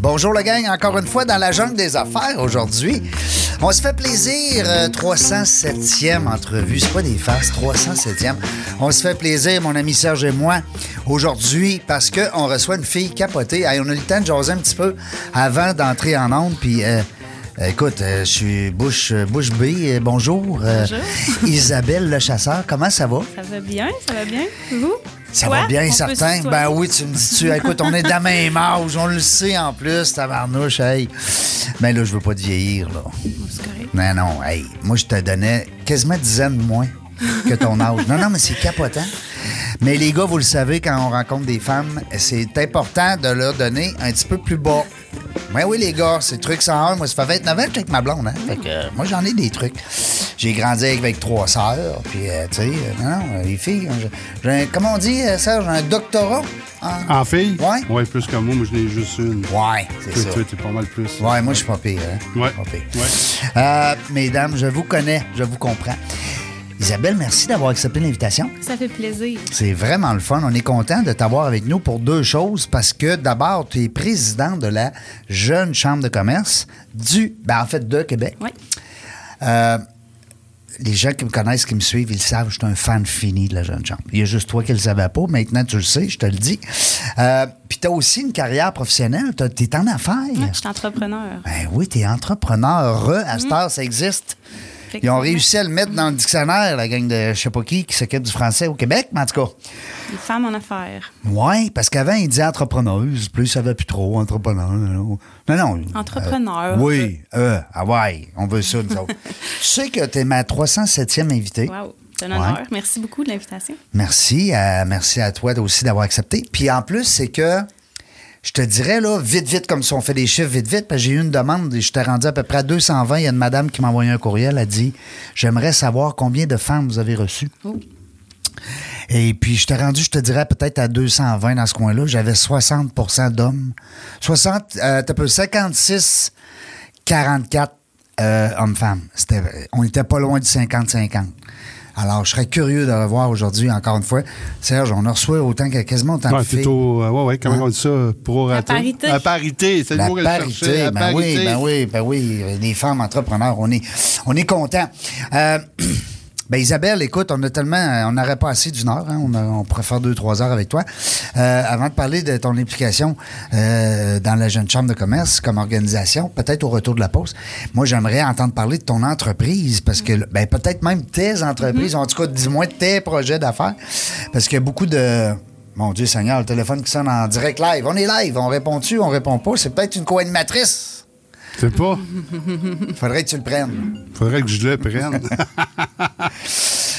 Bonjour le gang, encore une fois dans la jungle des affaires aujourd'hui. On se fait plaisir, euh, 307e entrevue, c'est pas des farces, 307e. On se fait plaisir, mon ami Serge et moi, aujourd'hui, parce qu'on reçoit une fille capotée. Hey, on a eu le temps de jaser un petit peu avant d'entrer en onde, puis... euh, Écoute, euh, je suis Bouche, Bouche B. euh, bonjour. Euh, Bonjour. Isabelle le chasseur, comment ça va? Ça va bien, ça va bien. Vous? Ça Toi? va bien, On certain. Ben oui, tu me dis-tu. Écoute, on est de la même âge, on le sait en plus, tabarnouche, hey. Mais là, je veux pas te vieillir, là. C'est correct. Non, non, hey. Moi, je te donnais quasiment dizaines de moins que ton âge. Non, non, mais c'est capotant. Mais les gars, vous le savez, quand on rencontre des femmes, c'est important de leur donner un petit peu plus bas. Ben oui, les gars, c'est truc 101. Moi, ça fait 29 ans que je suis avec ma blonde, hein. Fait que, euh, moi, j'en ai des trucs. J'ai grandi avec trois sœurs, puis, euh, tu sais, euh, non, les filles, j'ai- j'ai un- comment on dit, Serge, un doctorat? en- En fille? Ouais. Ouais, plus que moi. Moi, je n'ai juste une. Ouais, c'est ça. toi, t'es pas mal plus. Ouais, moi, je suis pas pire. Hein? Ouais. Pas pire. Ouais. Mesdames, je vous connais, je vous comprends. Isabelle, merci d'avoir accepté l'invitation. Ça fait plaisir. C'est vraiment le fun. On est content de t'avoir avec nous pour deux choses. Parce que d'abord, tu es président de la Jeune Chambre de commerce du, ben en fait, de Québec. Oui. Euh, les gens qui me connaissent, qui me suivent, ils le savent, je suis un fan fini de la Jeune Chambre. Il y a juste toi qui le savais pas. Maintenant, tu le sais, je te le dis. Euh, Puis tu as aussi une carrière professionnelle. Tu es en affaires. Ouais, je suis entrepreneur. Ben oui, t'es entrepreneur. À cette heure, ça existe. Ils ont réussi à le mettre dans le dictionnaire, la gang de je sais pas qui qui s'occupe du français au Québec, mais en tout cas. Les femmes en affaires. Oui, parce qu'avant, ils disaient entrepreneuse, puis ils savaient plus trop, entrepreneur. Non, non. Entrepreneur. Euh, oui, euh, ah ouais, on veut ça, nous autres. tu sais que t'es ma 307e invitée. Wow. C'est un honneur. Ouais. Merci beaucoup de l'invitation. Merci, à, merci à toi aussi d'avoir accepté. Puis en plus, c'est que je te dirais, là, vite, vite, comme si on fait des chiffres vite, vite, parce que j'ai eu une demande et je t'ai rendu à peu près à 220. Il y a une madame qui m'a envoyé un courriel, elle a dit J'aimerais savoir combien de femmes vous avez reçues. Oh. Et puis, je t'ai rendu, je te dirais, peut-être à 220 dans ce coin-là. J'avais 60% d'hommes. 60, euh, t'as peu 56, 44 euh, hommes-femmes. On n'était pas loin du 50-50. Alors, je serais curieux de revoir aujourd'hui, encore une fois. Serge, on en reçoit autant que quasiment autant Ouais, de filles. plutôt, euh, ouais, ouais, comment on dit ça? Pro La parité. La parité, c'est le mot que je parité, cherchais. La ben oui, parité. ben oui, ben oui. Les femmes entrepreneurs, on est, on est contents. Euh, ben Isabelle, écoute, on a tellement, on n'aurait pas assez d'une heure, hein, on, a- on pourrait faire deux, trois heures avec toi. Euh, avant de parler de ton implication euh, dans la Jeune Chambre de commerce comme organisation, peut-être au retour de la pause, moi j'aimerais entendre parler de ton entreprise, parce que, ben peut-être même tes entreprises, en tout cas, dis-moi tes projets d'affaires, parce qu'il y a beaucoup de... Mon Dieu Seigneur, le téléphone qui sonne en direct live. On est live, on répond-tu, on répond pas? C'est peut-être une co-animatrice. C'est pas. Faudrait que tu le prennes. Faudrait que je le prenne.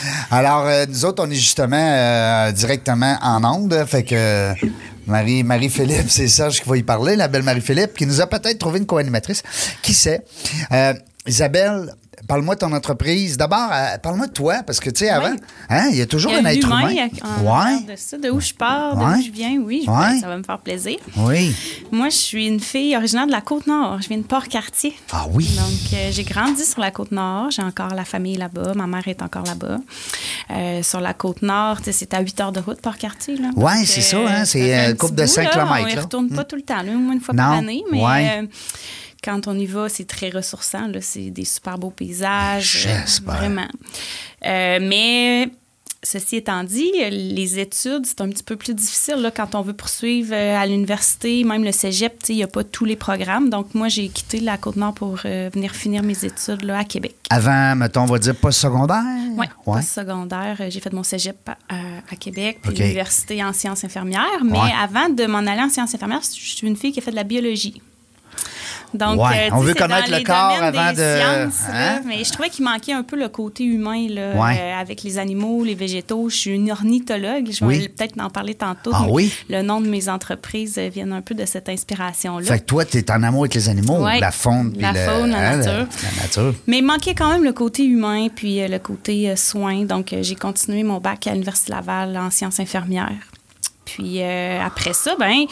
Alors, euh, nous autres, on est justement euh, directement en onde. Fait que euh, Marie, Marie-Philippe, c'est Serge qui va y parler, la belle Marie-Philippe, qui nous a peut-être trouvé une co-animatrice. Qui sait? Euh, Isabelle, parle-moi de ton entreprise. D'abord, euh, parle-moi de toi, parce que, tu sais, avant, Oui. hein, il y a toujours un être humain. Ouais. de ça, de où je pars, de Ouais. où je viens, oui, je- Ouais. ça va me faire plaisir. Oui. Moi, je suis une fille originaire de la Côte-Nord. Je viens de Port-Cartier. Ah oui. Donc, euh, j'ai grandi sur la Côte-Nord. J'ai encore la famille là-bas. Ma mère est encore là-bas. Euh, sur la Côte-Nord, tu sais, c'est à 8 heures de route, Port-Cartier. Donc, c'est ça, hein, c'est, une couple petit de bout, 5 là. kilomètres, On là. retourne pas tout le temps, là, au moins une fois Non, par année. Mais quand on y va, c'est très ressourçant. là. C'est des super beaux paysages. J'espère. Vraiment. Euh, mais ceci étant dit, les études, c'est un petit peu plus difficile là, quand on veut poursuivre euh, à l'université, même le cégep, il n'y a pas tous les programmes. Donc, moi, j'ai quitté la Côte-Nord pour euh, venir finir mes études là, à Québec. Avant, mettons, on va dire post-secondaire? Oui, Ouais. secondaire. J'ai fait mon cégep à, Québec, puis OK. l'université en sciences infirmières. Mais Ouais. avant de m'en aller en sciences infirmières, je suis une fille qui a fait de la biologie. Donc, Ouais, euh, on veut connaître dans le corps avant des de- sciences, là. hein? mais je trouvais qu'il manquait un peu le côté humain là, Ouais. euh, avec les animaux, les végétaux. Je suis une ornithologue. Je Oui. vais peut-être en parler tantôt. Ah oui? Le nom de mes entreprises euh, vient un peu de cette inspiration-là. Fait que toi, tu es en amour avec les animaux, Ouais. la faune, La le- faune, la hein, nature. La nature. Mais il manquait quand même le côté humain puis le côté soin. Donc, j'ai continué mon bac à l'Université Laval en sciences infirmières. Puis euh, après ça, ben,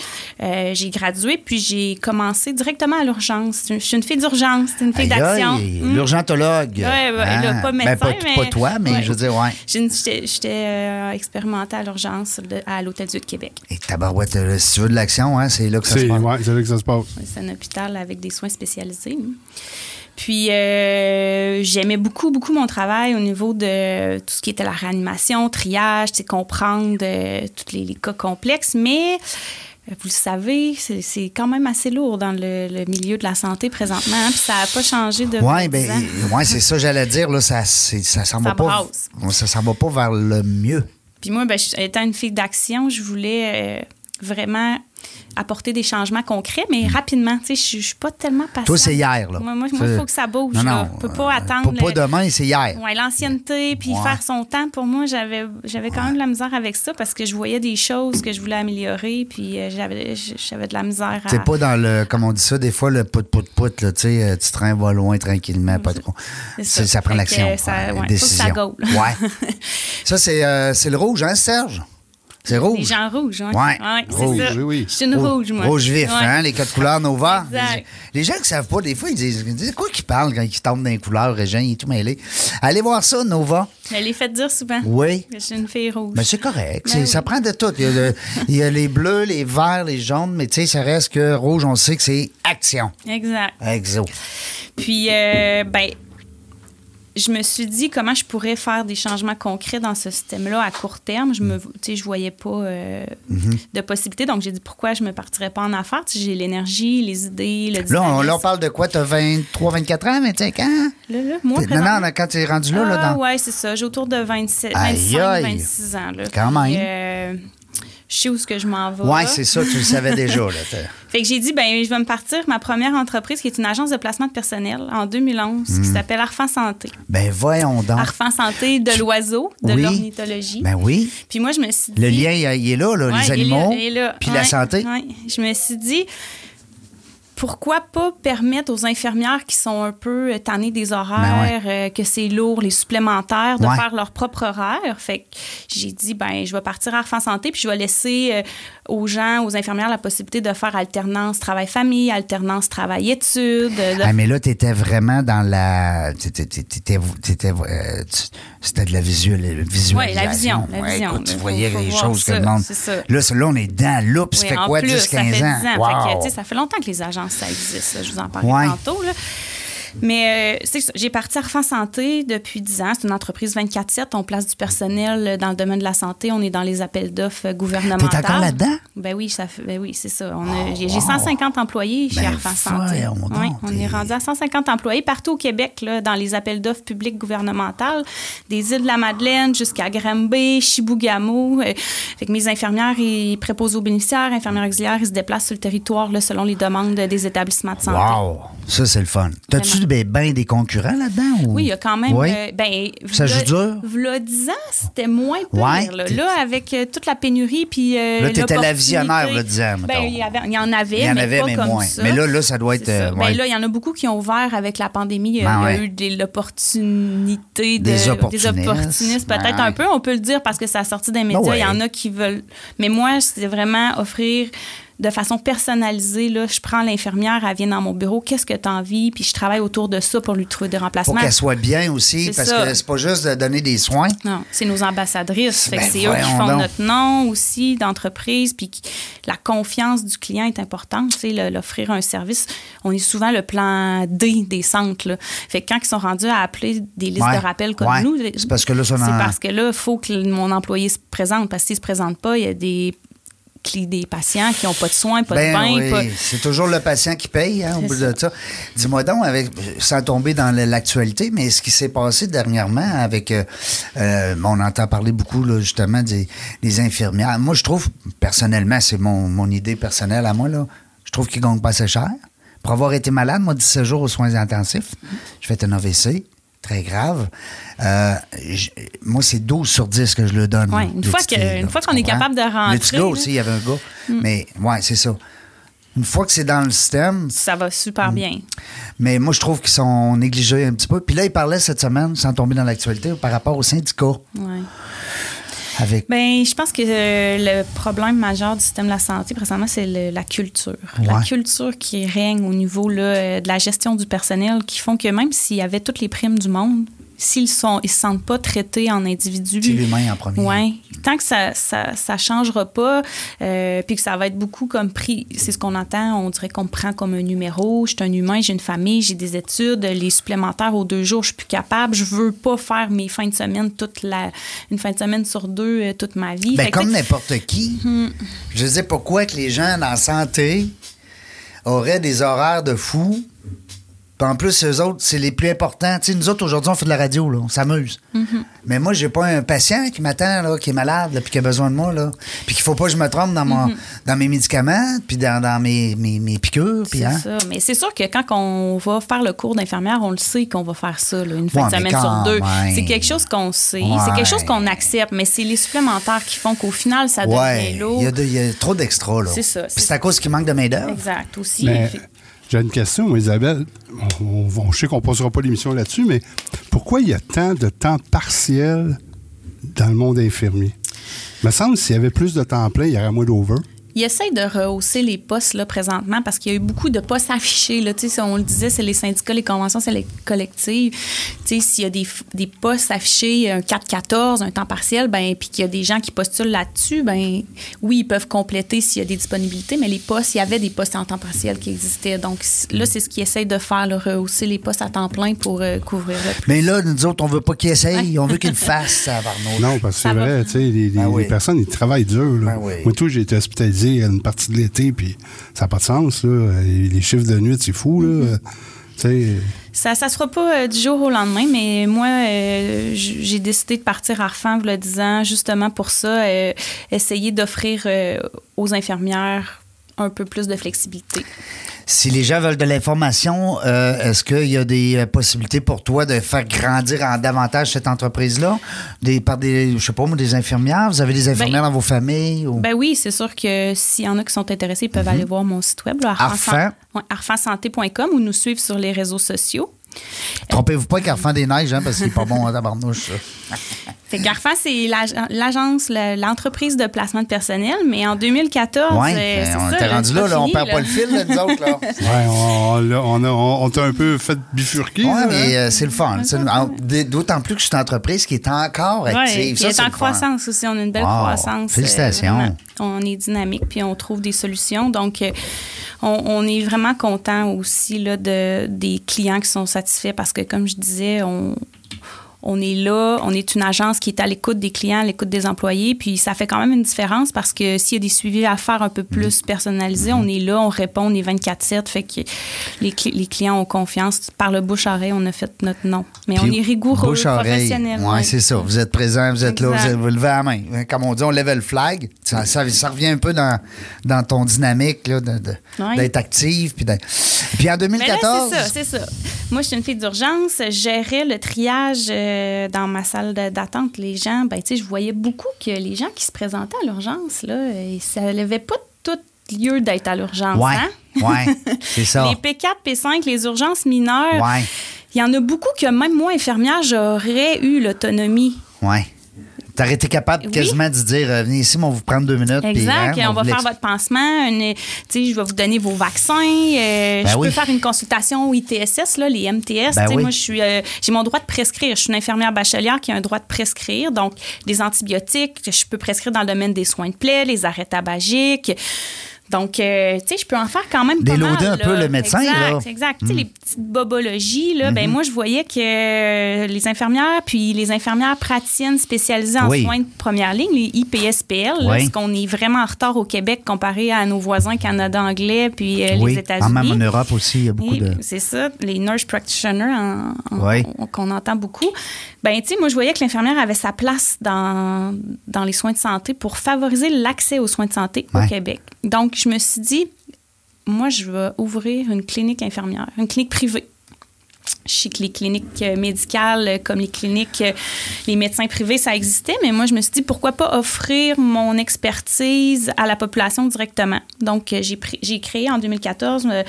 euh, j'ai gradué, puis j'ai commencé directement à l'urgence. Je suis une fille d'urgence, une fille Aïe, d'action. Mm. L'urgentologue. Ouais, ouais, là, pas Ben, pas, mais- pas toi, mais Ouais. je veux dire, ouais. J'ai une- J'étais j'étais, euh, expérimentée à l'urgence de- à l'Hôtel-Dieu de Québec. Et tabarouette, si tu veux de l'action, hein, c'est là que ça se passe. ouais, c'est là que ça se passe. C'est un hôpital avec des soins spécialisés. Puis, euh, j'aimais beaucoup, beaucoup mon travail au niveau de tout ce qui était la réanimation, triage, comprendre euh, tous les, les cas complexes. Mais, euh, vous le savez, c'est quand même assez lourd dans le, le milieu de la santé présentement. hein, Puis, ça n'a pas changé de Oui, ben, ouais, c'est ça, j'allais dire, là, ça, c'est- ça s'en va pas. Ça va pas vers le mieux. Puis moi, ben, étant une fille d'action, je voulais euh, vraiment apporter des changements concrets, mais rapidement. Tu sais, je suis pas tellement patiente. Toi, c'est hier, là. Moi, moi, il faut que ça bouge. Non, non. On peut pas euh, attendre. Pas, demain, c'est hier. Ouais, l'ancienneté, puis Ouais. faire son temps, pour moi, j'avais j'avais quand même de la misère avec ça parce que je voyais des choses que je voulais améliorer, puis euh, j'avais j'avais de la misère à... C'est pas dans le, comme on dit ça, des fois, le pout-pout-pout, là, tu sais, euh, tu traînes va loin tranquillement, pas trop. Ça. Ça, prend l'action. ça- ouais, ouais, faut que décision. ça. Ouais. ça, c'est euh, c'est le rouge, hein, Serge? C'est rouge. Les gens rouges, oui. Ouais. c'est ça. Rouge, oui. Je suis une rouge, moi. Rouge vif, Ouais. hein, les codes couleurs Nova. Exact. Les, les gens qui savent pas, des fois, ils disent, ils disent quoi qu'ils parlent quand ils tombent dans les couleurs, Régent, il est tout mêlé. Allez voir ça, Nova. Je l'ai fait dire souvent. Oui. Je suis une fille rouge. Mais c'est correct. Ben oui. Ça prend de tout. Il y, a le- il y a les bleus, les verts, les jaunes, mais tu sais, ça reste que rouge, on sait que c'est action. Exact. Exo. Puis, euh, ben, je me suis dit comment je pourrais faire des changements concrets dans ce système-là à court terme. Je me, tu sais, je voyais pas euh, Mm-hmm. de possibilités. Donc, j'ai dit pourquoi je me partirais pas en affaires? Tu j'ai l'énergie, les idées, le Là, on, là, on parle de quoi? T'as 23, 24 ans, 25 ans? Là, là, moi, non, non, quand tu es rendu là, là, Ah, dans... ouais, c'est ça. J'ai autour de 27, Aïe, 25, aïe. 26 ans. Là. Quand même. euh, je sais où ce que je m'en vais. Ouais, c'est ça, tu le savais déjà. Là, Fait que j'ai dit, ben, je vais me partir ma première entreprise, qui est une agence de placement de personnel, en 2011, Hmm. qui s'appelle Arfan Santé. ben voyons donc. Arfan Santé de l'oiseau, de Oui. l'ornithologie. Ben oui. Puis moi, je me suis dit. Le lien, il est là, là, Ouais, les il est animaux, là, il est là. puis la santé. ouais. Je me suis dit, pourquoi pas permettre aux infirmières qui sont un peu euh, tannées des horaires, euh, que c'est lourd, les supplémentaires, de Ben Ouais. faire leur propre horaire? Fait que j'ai dit, ben, je vais partir à Arfan Santé, puis je vais laisser euh, aux gens, aux infirmières, la possibilité de faire alternance travail-famille, alternance travail-études. de- Ah, mais là, tu étais vraiment dans la. euh, C'était de la visuel, visualisation. Ouais, la vision, la Ouais, vision. écoute, tu voyais les choses que le monde. Là, on est dans le loup. Ça Oui, fait quoi, plus, 10, ça 15 fait 10 ans? ans. Fait que, Wow. ça fait longtemps que les ça existe. là. Je vous en parlais Ouais. tantôt. Là. Mais euh, j'ai parti à Refend Santé depuis 10 ans. C'est une entreprise 24-7. On place du personnel euh, dans le domaine de la santé. On est dans les appels d'offres euh, gouvernementaux. T'es encore là-dedans? Ben oui, ça fait, ben oui c'est ça. Oh, j'ai, j'ai wow. 150 employés chez Ben, Refend Santé. donc, Oui, on est rendu à 150 employés partout au Québec, là, dans les appels d'offres publics gouvernementales, des îles de la Madeleine jusqu'à Granby, Chibougamau. Fait que mes infirmières et préposés aux bénéficiaires, infirmières auxiliaires, ils se déplacent sur le territoire là, selon les demandes des établissements de santé. Wow! Ça, c'est le fun. T'as-tu ben, ben des concurrents là-dedans? Ou... Oui, il y a quand même. Oui? euh, ben, Ça joue dur? v'là 10 ans, c'était moins pire. Ouais, là. Là, avec euh, toute la pénurie, puis. euh, Là, t'étais la l'opportunité- visionnaire, v'là 10 ans. Ben, il y, avait- il y en avait, Il y en mais avait, pas mais comme moins. ça. Mais là, là, ça doit être, ça. euh, Ben, là, il y en a beaucoup qui ont ouvert avec la pandémie. Il y a- Ben il y a eu des, l'opportunité de- Des opportunistes. opportunistes, peut-être un peu. On peut le dire parce que ça a sorti des médias. Il y en a qui veulent. Mais moi, c'est vraiment offrir de façon personnalisée. Là, je prends l'infirmière, elle vient dans mon bureau, qu'est-ce que tu as envie, puis je travaille autour de ça pour lui trouver des Pour remplacements. qu'elle soit bien aussi, parce ça. que c'est pas juste de donner des soins. Non, c'est nos ambassadrices. Ben, c'est eux qui font donc. notre nom aussi d'entreprise. Puis la confiance du client est importante. L'offrir un service, on est souvent le plan D des centres. Là. Fait que quand ils sont rendus à appeler des listes Ouais, de rappel comme ouais. nous, C'est parce que là, ça c'est parce que là, il faut que mon employé se présente. Parce que s'il se présente pas, il y a des des patients qui n'ont pas de soins, pas Ben de bain. oui, pas- c'est toujours le patient qui paye, hein, au bout de ça. Dis-moi donc, avec, sans tomber dans l'actualité, mais ce qui s'est passé dernièrement avec, euh, euh, on entend parler beaucoup là, justement des, des infirmières. Moi, je trouve, personnellement, c'est mon, mon idée personnelle à moi, là, je trouve qu'ils gagnent pas assez cher. Pour avoir été malade, moi, 17 jours aux soins intensifs, je fais un AVC, très grave. Euh, moi, c'est 12 sur 10 que je le donne. Ouais, une fois que- une fois qu'on est capable de rentrer, gars là. aussi, il y avait un gars. Mais, ouais, c'est ça. Une fois que c'est dans le système, Ça va Mm. super bien. mais moi, je trouve qu'ils sont négligés un petit peu. Puis là, il parlait cette semaine, sans tomber dans l'actualité, par rapport aux syndicats. Ouais. Avec. Ben, je pense que euh, le problème majeur du système de la santé présentement, c'est le- la culture. La culture qui règne au niveau là, euh, de la gestion du personnel, qui font que même s'il y avait toutes les primes du monde, s'ils sont, ils se sentent pas traités en individus. C'est l'humain en premier. Oui. Tant que ça ça, ça changera pas, euh, puis que ça va être beaucoup comme pris, c'est ce qu'on entend, on dirait qu'on me prend comme un numéro, je suis un humain, j'ai une famille, j'ai des études, les supplémentaires aux deux jours, je suis plus capable, je veux pas faire mes fins de semaine toute la, une fin de semaine sur deux euh, toute ma vie. Ben, comme n'importe qui. Hmm. Je sais pourquoi que les gens dans la santé auraient des horaires de fou. Puis en plus, eux autres, c'est les plus importants. Tu sais, nous autres, aujourd'hui, on fait de la radio, là, on s'amuse. Mm-hmm. Mais moi, j'ai pas un patient qui m'attend, là, qui est malade, là, puis qui a besoin de moi, là. Puis qu'il faut pas que je me trompe dans, mon, dans mes médicaments, puis dans, dans mes, mes, mes piqûres, puis Mm-hmm. c'est hein. ça. Mais c'est sûr que quand on va faire le cours d'infirmière, on le sait qu'on va faire ça, là, une fin Ouais, de semaine sur deux. même. C'est quelque chose qu'on sait, Ouais. c'est quelque chose qu'on accepte, mais c'est les supplémentaires qui font qu'au final, ça devient lourd. il y, a de- il y a trop d'extras, là. C'est ça, Puis c'est c'est à cause qu'il manque de main-d'œuvre. Exact, aussi. Mais j'ai une question, Isabelle. On, je sais qu'on ne passera pas l'émission là-dessus, mais pourquoi il y a tant de temps partiel dans le monde infirmier? Il me semble que s'il y avait plus de temps plein, il y aurait moins d'over. Ils essayent de rehausser les postes là, présentement parce qu'il y a eu beaucoup de postes affichés. Là. Tu sais, si On le disait, c'est les syndicats, les conventions, c'est les collectives. Tu sais, S'il y a des, des postes affichés, un 4-14, un temps partiel, ben, puis qu'il y a des gens qui postulent là-dessus, ben, oui, ils peuvent compléter s'il y a des disponibilités, mais les postes, il y avait des postes en temps partiel qui existaient. Donc là, c'est ce qu'ils essayent de faire, là, rehausser les postes à temps plein pour euh, couvrir le plus. Mais là, nous autres, on veut pas qu'il essaye, on veut qu'il le fasse, ça, Varno. Non, parce que c'est vrai, tu sais, les, les- Ben oui. les personnes, ils travaillent dur. Là. Ben oui. Moi, tout, j'ai été hospitalisé une partie de l'été, puis ça n'a pas de sens. Là. Les, chiffres de nuit, c'est fou. Là. Mm-hmm. Ça ne se fera pas euh, du jour au lendemain, mais moi, euh, j'ai décidé de partir à Refan, le 10 ans, justement pour ça, euh, essayer d'offrir aux infirmières un peu plus de flexibilité. Si les gens veulent de l'information, euh, est-ce qu'il y a des euh, possibilités pour toi de faire grandir en davantage cette entreprise-là? Des, par des, je sais pas moi, des infirmières? Vous avez des infirmières Ben- dans vos familles? Ou... Ben oui, c'est sûr que s'il y en a qui sont intéressés, ils peuvent aller voir mon site web, arfansanté.com ou nous suivre sur les réseaux sociaux. Trompez-vous pas qu'Arfan des Neiges, hein, parce qu'il est pas bon à tabarnouche. Fait qu'Arfan, c'est l'ag- l'agence, le- l'entreprise de placement de personnel, mais en 2014, Ouais, euh, ben, c'est on était rendu là, là, on perd là. pas le fil, là, nous autres. Là. ouais, on, on, l'a- on a- on- on t'a un peu fait bifurquer. Oui, là, hein? mais euh, c'est le fun. D'autant plus que c'est une entreprise qui est encore Ouais, active. elle c'est est en fun. croissance aussi. On a une belle Wow, croissance. félicitations. vraiment. on est dynamique, puis on trouve des solutions. Donc, euh, on, on est vraiment content aussi là, de, des clients qui sont satisfaits parce que, comme je disais, on, on est là, on est une agence qui est à l'écoute des clients, à l'écoute des employés, puis ça fait quand même une différence parce que s'il y a des suivis à faire un peu Mhm. plus personnalisés, on est là, on répond, on est 24-7, fait que les, les clients ont confiance. Par le bouche-oreille, on a fait notre nom. Mais on est rigoureux, professionnel. Ouais. c'est ça. Vous êtes présent, vous êtes là, vous, êtes- vous levez la main. Comme on dit, on level flag. Ça, ça, ça revient un peu dans, dans ton dynamique de- de- d'être active. Puis, puis en Mais là, 2014. c'est ça, c'est ça. Moi, je suis une fille d'urgence. Gérais le triage euh, dans ma salle d'attente. Les gens, ben, tu sais, je voyais beaucoup que les gens qui se présentaient à l'urgence, là, et ça n'avait pas tout lieu d'être à l'urgence. ouais, hein? ouais, c'est ça. Les P4, P5, les urgences mineures, Ouais, il y en a beaucoup que même moi, infirmière, j'aurais eu l'autonomie. ouais. T'aurais été capable Oui. quasiment de dire euh, venez ici, on vous prendre deux minutes. puis, Exact. hein, on va faire votre pansement. une- tu sais, je vais vous donner vos vaccins. euh, Ben je oui. peux faire une consultation au ITSS, là, les MTS. Ben oui. Moi, je suis, euh, j'ai mon droit de prescrire. Je suis une infirmière bachelière qui a un droit de prescrire. Donc, des antibiotiques, je peux prescrire dans le domaine des soins de plaie, les arrêts tabagiques. Donc, euh, tu sais, je peux en faire quand même pas Déloader mal, un peu là. le médecin, exact, là. Exact. Tu sais, les petites bobologies, là, ben moi, je voyais que euh, les infirmières, puis les infirmières praticiennes spécialisées en Oui. soins de première ligne, les IPSPL, là, Oui. parce qu'on est vraiment en retard au Québec comparé à nos voisins Canada anglais puis euh, oui, les États-Unis. même en Europe aussi, il y a beaucoup Oui, de. C'est ça, les nurse practitioners en- en- qu'on entend beaucoup. Ben, tu sais, moi, je voyais que l'infirmière avait sa place dans, dans les soins de santé pour favoriser l'accès aux soins de santé au Québec. Donc, je me suis dit, moi, je vais ouvrir une clinique infirmière, une clinique privée. Je sais que les cliniques euh, médicales, euh, comme les cliniques, euh, les médecins privés, ça existait, mais moi, je me suis dit, pourquoi pas offrir mon expertise à la population directement? Donc, j'ai créé en 2014 euh,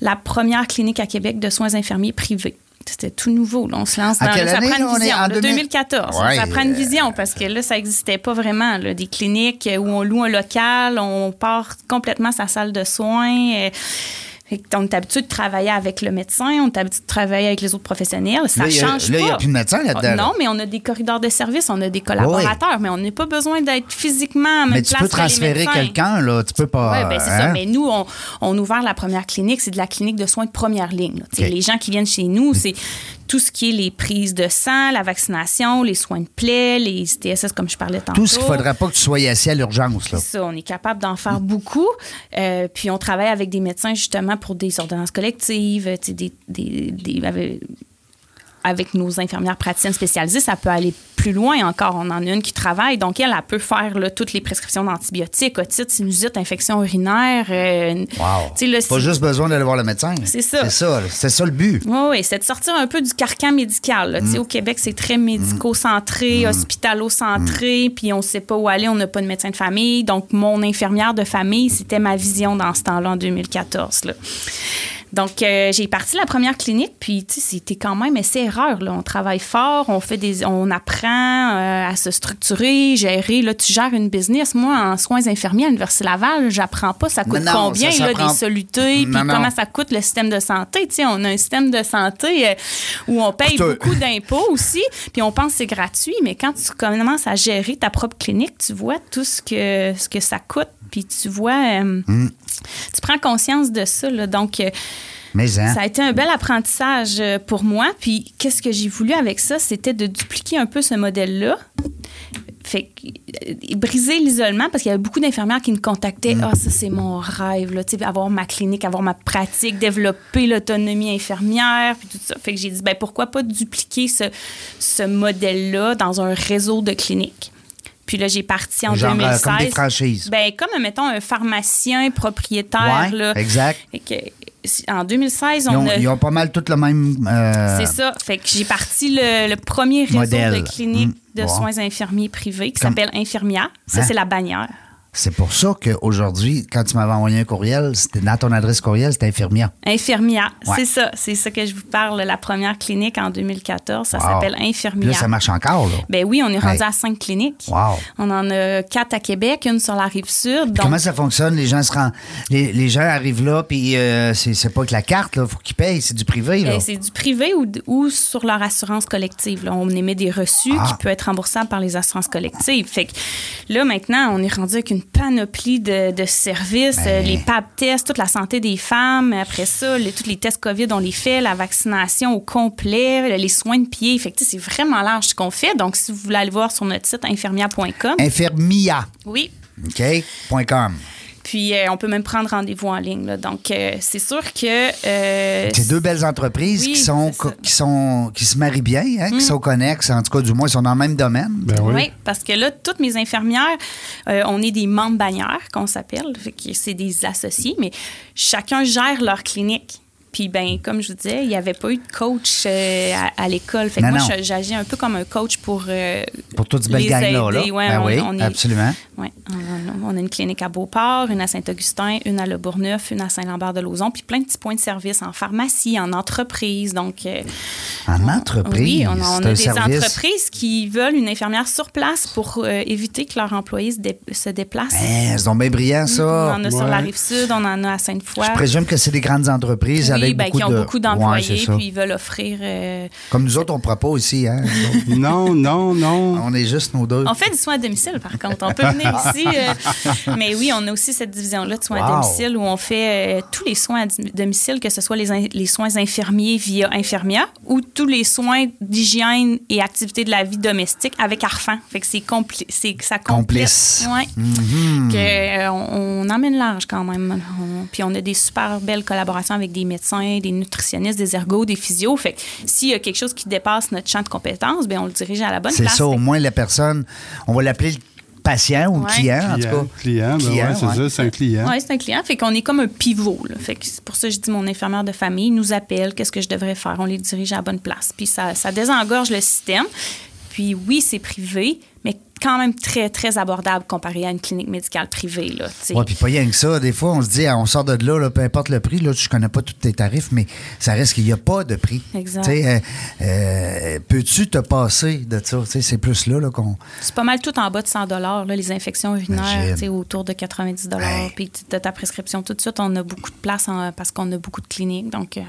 la première clinique à Québec de soins infirmiers privés. C'était tout nouveau. Là. On se lance dans ça année, prend une vision. en 2000? 2014. Ouais, ça prend une euh, vision parce que là, ça n'existait pas vraiment. là. Des cliniques où on loue un local, on part complètement sa salle de soins. On est habitué de travailler avec le médecin, on est habitué de travailler avec les autres professionnels? Ça Là, change là, il y a pas. plus de médecin là-dedans, là. Non, mais on a des corridors de service, on a des collaborateurs, mais on n'a pas besoin d'être physiquement à même Mais tu place peux que les transférer quelqu'un, là. Tu peux pas. Oui, ben c'est ça. hein? Mais nous, on, on a ouvert la première clinique, c'est de la clinique de soins de première ligne. Tu. Les gens qui viennent chez nous, c'est tout ce qui est les prises de sang, la vaccination, les soins de plaie, les TSS, comme je parlais tantôt. Tout ce qu'il faudrait pas que tu sois assis à l'urgence, là. C'est ça, on est capable d'en faire beaucoup. Euh, puis on travaille avec des médecins justement pour des ordonnances collectives, des, des- des- avec, nos infirmières praticiennes spécialisées, ça peut aller plus loin encore. On en a une qui travaille, donc elle, elle peut faire là, toutes les prescriptions d'antibiotiques, otite, sinusite, infection urinaire. euh, Wow. là, Pas juste besoin d'aller voir le médecin. C'est ça. C'est ça, c'est ça le but. oui, oui, c'est de sortir un peu du carcan médical. là. Mm. Au Québec, c'est très médico-centré, hospitalo-centré, Mm. puis on ne sait pas où aller, on n'a pas de médecin de famille. Donc, mon infirmière de famille, c'était ma vision dans ce temps-là, en 2014. là. Donc, euh, j'ai parti la première clinique, puis tu sais, c'était quand même essai-erreur. là. On travaille fort, on fait des, on apprend euh, à se structurer, gérer. Là, tu gères une business. Moi, en soins infirmiers à l'Université Laval, j'apprends pas ça coûte Non, combien, ça là, s'apprend- des solutés, puis comment ça coûte le système de santé. Tu sais, on a un système de santé euh, où on paye beaucoup d'impôts aussi, puis on pense que c'est gratuit, mais quand tu commences à gérer ta propre clinique, tu vois tout ce que, ce que ça coûte, puis tu vois, euh, Mm. tu prends conscience de ça. là. donc, euh, Mais, hein? ça a été un bel apprentissage euh, pour moi. Puis, qu'est-ce que j'ai voulu avec ça? C'était de dupliquer un peu ce modèle-là. Fait que, briser l'isolement parce qu'il y avait beaucoup d'infirmières qui me contactaient. Ah, ça, c'est mon rêve, là, avoir ma clinique, avoir ma pratique, développer l'autonomie infirmière, puis tout ça. Fait que j'ai dit, ben, pourquoi pas dupliquer ce, ce modèle-là dans un réseau de cliniques? Puis là, j'ai parti en Genre, euh, 2016. comme des franchises. Ben, comme, mettons, un pharmacien propriétaire. Ouais, là. exact. Fait que, en 2016, Ils on ont, a. ils ont pas mal tout le même. euh, C'est ça. Fait que j'ai parti le, le premier réseau Modèle. de cliniques Mm. de soins infirmiers privés qui Comme- s'appelle Infirmia. Ça, Hein? c'est la bannière. C'est pour ça qu'aujourd'hui, quand tu m'avais envoyé un courriel, c'était dans ton adresse courriel, c'était infirmière. Infirmia, Ouais. c'est ça. C'est ça que je vous parle. La première clinique en 2014, ça Wow. s'appelle Infirmia. Là, ça marche encore, là. Ben oui, on est rendu Hey. à cinq cliniques. Wow. On en a quatre à Québec, une sur la rive sud. Donc, Comment ça fonctionne? Les gens se les, les gens arrivent là, puis euh, c'est pas que la carte, là, faut qu'ils payent, c'est du privé, là. euh, c'est du privé ou, ou sur leur assurance collective. là. On émet des reçus Ah. qui peuvent être remboursables par les assurances collectives. Fait que là, maintenant, on est rendu avec une panoplie de, de services, Ben. euh, les PAP tests, toute la santé des femmes. Après ça, les- tous les tests COVID, on les fait, la vaccination au complet, les soins de pied. Fait c'est vraiment large ce qu'on fait. Donc, si vous voulez aller voir sur notre site infirmia.com, Infirmia, oui, OK? .com. puis euh, on peut même prendre rendez-vous en ligne. là. Donc, euh, c'est sûr que... euh, C'est deux belles entreprises Oui, qui sont qui sont qui se marient bien, hein, qui sont connexes, en tout cas du moins ils sont dans le même domaine. Ben oui. Oui, parce que là, toutes mes infirmières, euh, on est des membres bannières, qu'on s'appelle. C'est des associés, mais chacun gère leur clinique. Puis, ben, comme je vous disais, il n'y avait pas eu de coach euh, à, à l'école. Fait que Non, moi, j'agis un peu comme un coach pour. euh, Pour toute cette belle les gang-là. Là. Ouais, Ben on- oui, on est- absolument. Ouais, on, on a une clinique à Beauport, une à Saint-Augustin, une à Le Bourgneuf, une à Saint-Lambert-de-Lauzon, puis plein de petits points de service en pharmacie, en entreprise. Donc, euh, En entreprise, oui, on a, on a des service. entreprises qui veulent une infirmière sur place pour euh, éviter que leurs employés se, dé- se déplacent. C'est donc bien brillant, on ça. en a sur la rive sud, on en a à Sainte-Foy. Je présume que c'est des grandes entreprises oui, avec ben, beaucoup qui ont de... beaucoup d'employés, puis ils veulent offrir. euh, Comme nous autres, on ne prend pas aussi. Hein? Non, non, non. on est juste nos deux. On fait du soin à domicile, par contre. On peut venir ici. euh, mais oui, on a aussi cette division-là de soins à domicile où on fait euh, tous les soins à domicile, que ce soit les, in- les soins infirmiers via Infirmia ou tous les soins d'hygiène et activités de la vie domestique avec Arfan. Fait que c'est compli- c'est ça complète. Complice. Ouais. Mhm. Que, euh, on, on emmène large quand même. On- puis on a des super belles collaborations avec des médecins, des nutritionnistes, des ergots, des physios. Fait que s'il y a quelque chose qui dépasse notre champ de compétences, ben on le dirige à la bonne C'est place. ça, au moins la personne, on va l'appeler le patient ou le Ouais. client, en tout Client, cas. client, ben ouais, c'est ouais. ça, c'est un client. Oui, c'est un client. Fait qu'on est comme un pivot. là. Fait que c'est pour ça que je dis mon infirmière de famille nous appelle, qu'est-ce que je devrais faire? On les dirige à la bonne place. Puis ça, ça désengorge le système. Puis oui, c'est privé, mais quand même très, très abordable comparé à une clinique médicale privée. Ouais, puis pas rien que ça. Des fois, on se dit, ah, on sort de là, là, peu importe le prix, là, je connais pas tous tes tarifs, mais ça reste qu'il n'y a pas de prix. Exact. Tu sais, euh, euh, Peux-tu te passer de ça? C'est plus là, là qu'on. C'est pas mal tout en bas de 100 là, les infections urinaires, autour de 90 Hey. Puis de ta prescription, tout de suite, on a beaucoup de place en- parce qu'on a beaucoup de cliniques. Donc, euh,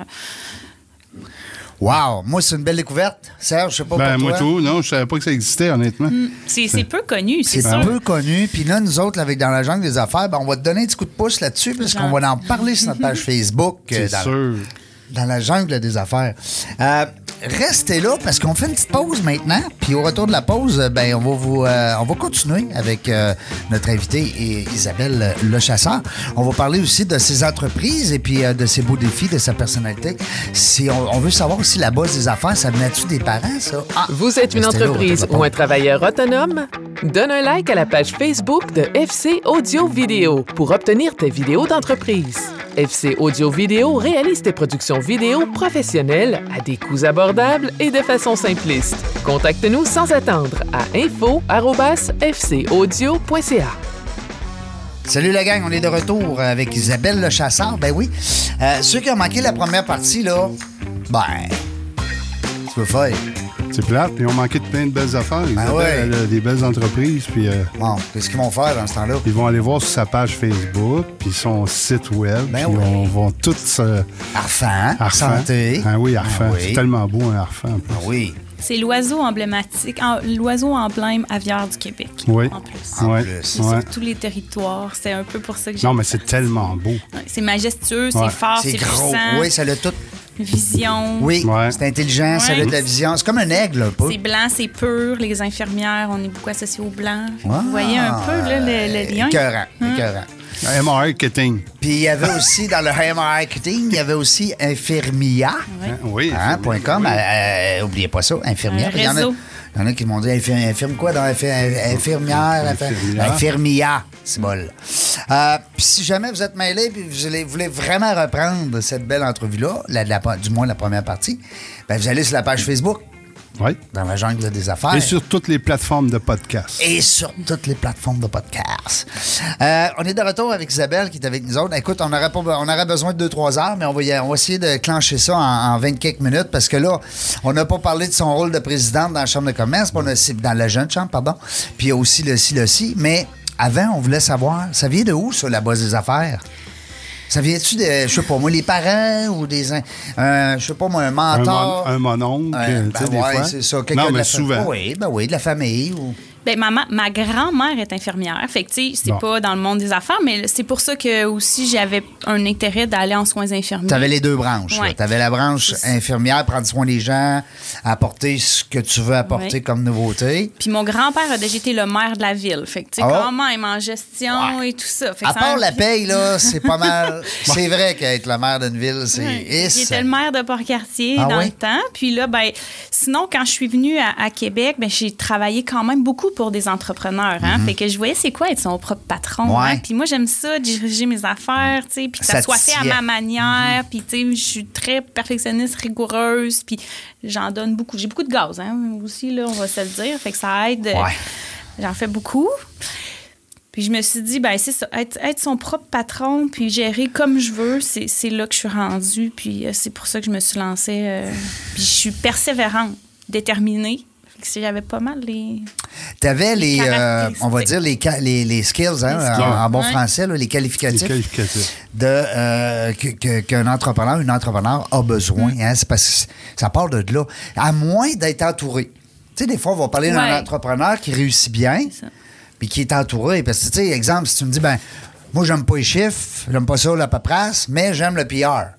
Wow! Moi, c'est une belle découverte. Serge, je sais pas Ben, pour moi, toi. tout. Non, je savais pas que ça existait, honnêtement. c'est c'est peu connu, c'est C'est sûr. peu connu. Puis là, nous autres, avec Dans la jungle des affaires, ben, on va te donner un petit coup de pouce là-dessus, parce qu'on va en parler sur notre page Facebook. euh, C'est sûr. Dans la jungle des affaires. Euh, restez là parce qu'on fait une petite pause maintenant. Puis au retour de la pause, euh, ben on va vous, euh, on va continuer avec euh, notre invitée I- Isabelle Le Chasseur. On va parler aussi de ses entreprises et puis de ses beaux défis, de sa personnalité. Si on, on veut savoir si la base des affaires, ça venait-tu des parents, ça? Ah, Vous êtes une entreprise ou un travailleur autonome? Donne un like à la page Facebook de FC Audio Vidéo pour obtenir tes vidéos d'entreprise. FC Audio Vidéo réalise tes productions vidéo professionnelles à des coûts abordables et de façon simpliste. Contacte-nous sans attendre à info@fcaudio.ca. Salut la gang, on est de retour avec Isabelle Le Chasseur. Ben oui. Euh, ceux qui ont manqué la première partie, là, ben, tu veux faire. C'est plate. Ils ont manqué de plein de belles affaires. Ils Ben ouais. euh, des belles entreprises. Puis euh, Bon, qu'est-ce qu'ils vont faire dans ce temps-là? ils vont aller voir sur sa page Facebook, puis son site web. Ben puis oui. on va tous se. Arfan, Arfan. santé. Ah oui, Arfan. Ah oui. C'est tellement beau, un Arfan. en plus. Ah oui. C'est l'oiseau emblématique, l'oiseau emblème aviaire du Québec. Oui. En plus. En Ouais, plus. Puis ouais. Sur tous les territoires. C'est un peu pour ça que j'ai. Non, mais c'est tellement beau. C'est majestueux, Ouais. c'est fort, C'est c'est gros. puissant. Oui, ça a tout. Vision. Oui, Ouais. c'est intelligent, ça a de la vision. C'est comme un aigle, un peu. C'est blanc, c'est pur. Les infirmières, on est beaucoup associés au blanc. Ah. Vous voyez un peu là, le, le lien? Écœurant, écœurant. M-Marketing. Puis il y avait aussi, dans le Hair Marketing, il y avait aussi Infirmia. Hein, Oui. Hein, point com. Oui. Euh, euh, oubliez pas ça, infirmière. Un Il y, en a, réseau. il y en a qui m'ont dit infirmière, infirme quoi dans infi- infirmière? infi- Infirmière. Infirmia, c'est bol. Euh, Puis si jamais vous êtes mêlé et vous allez- voulez vraiment reprendre cette belle entrevue-là, la- la- du moins la première partie, ben vous allez sur la page Facebook, Oui. dans la jungle des affaires. Et sur toutes les plateformes de podcast. et sur toutes les plateformes de podcast. Euh, on est de retour avec Isabelle qui est avec nous autres. Écoute, on aurait, pas, on aurait besoin de 2-3 heures, mais on va, y- on va essayer de clencher ça en, en 20 quelques minutes parce que là, on n'a pas parlé de son rôle de présidente dans la Chambre de commerce, puis on a, dans la jeune chambre, pardon, puis aussi le ci, le ci. Mais avant, on voulait savoir, ça vient de où, ça, la base des affaires? Ça vient-tu de, je sais pas moi, les parents ou des, un- je sais pas moi, un Un, mentor? mon, un mononcle, Euh, tu ben sais, des ouais, fois. c'est ça. quelqu'un Non, de mais fa- souvent. Oui, ben oui, de la famille. Ou... Ben, ma, ma- grand-mère est infirmière. Fait que, tu sais, c'est Bon. pas dans le monde des affaires, mais c'est pour ça que aussi j'avais un intérêt d'aller en soins infirmiers. Tu avais les deux branches. Ouais. Tu avais la branche infirmière, prendre soin des gens, apporter ce que tu veux apporter Ouais. comme nouveauté. Puis mon grand-père a déjà été le maire de la ville. Fait que, tu sais, Ah. quand même en gestion et tout ça. Fait que À ça- part la paye, là, c'est pas mal. C'est vrai qu'être le maire d'une ville, c'est. Était le maire de Port-Cartier Ah dans le temps. Puis là, ben, sinon, quand je suis venue à, à Québec, ben, j'ai travaillé quand même beaucoup pour des entrepreneurs. Hein? Fait que je voyais c'est quoi être son propre patron. Mm-hmm. Ouais. hein. Puis moi, j'aime ça, diriger mes affaires, tu sais, puis que ça, Ça soit fait à ma manière. Puis, tu sais, je suis très perfectionniste, rigoureuse. Puis j'en donne beaucoup. J'ai beaucoup de gaz, hein, aussi, là, on va se le dire. Fait que ça aide. Ouais. J'en fais beaucoup. Puis je me suis dit, ben c'est ça, être, être son propre patron, puis gérer comme je veux, c'est c'est là que je suis rendue. Puis euh, c'est pour ça que je me suis lancée. euh, puis je suis persévérante, déterminée. Si j'avais pas mal les. Tu avais les, euh, on va dire, les, les, les skills, hein, Les skills, en, en bon ouais. français, là, les Les qualificatifs qualificatifs. de euh, qu'un entrepreneur, une entrepreneur a besoin. Mm. hein, c'est parce que ça part de là. À moins d'être entouré. Tu sais, des fois, on va parler d'un Ouais. entrepreneur qui réussit bien, puis qui est entouré. Parce que, tu sais, exemple, si tu me dis, ben, moi, j'aime pas les chiffres, j'aime pas ça, la paperasse, mais j'aime le PR.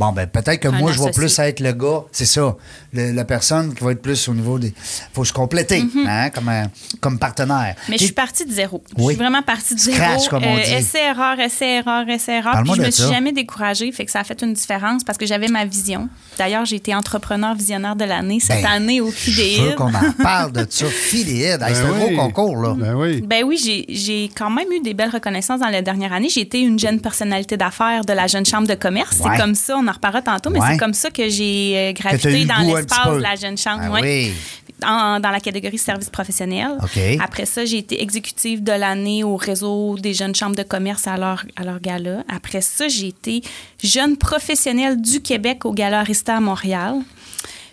Bon, ben, peut-être que Un moi, je vais plus être le gars, c'est ça, le- la personne qui va être plus au niveau des. faut se compléter, hein, comme, un- comme partenaire. Mais je suis partie de zéro. Je Oui. suis vraiment partie de Scratch, zéro. comme on dit. essai-erreur, essai-erreur, essai-erreur. Parle-moi Puis je me suis ça. jamais découragée. Fait que ça a fait une différence parce que j'avais ma vision. D'ailleurs, j'ai été entrepreneur visionnaire de l'année cette Ben, année au Je veux FIDEID. qu'on en parle de ça. Fidéide. Hey, c'est un Ben gros concours, là. Ben oui. Ben oui, j'ai- j'ai quand même eu des belles reconnaissances dans la dernière année. J'ai été une jeune personnalité d'affaires de la jeune chambre de commerce. Ouais. C'est comme ça, on en reparlera tantôt, mais Ouais. c'est comme ça que j'ai euh, Que gravité dans l'espace de la jeune chambre. Ah oui. En- dans la catégorie services professionnels. OK. Après ça, j'ai été exécutive de l'année au réseau des jeunes chambres de commerce à leur, à leur gala. Après ça, j'ai été jeune professionnelle du Québec au Gala Arista à Montréal.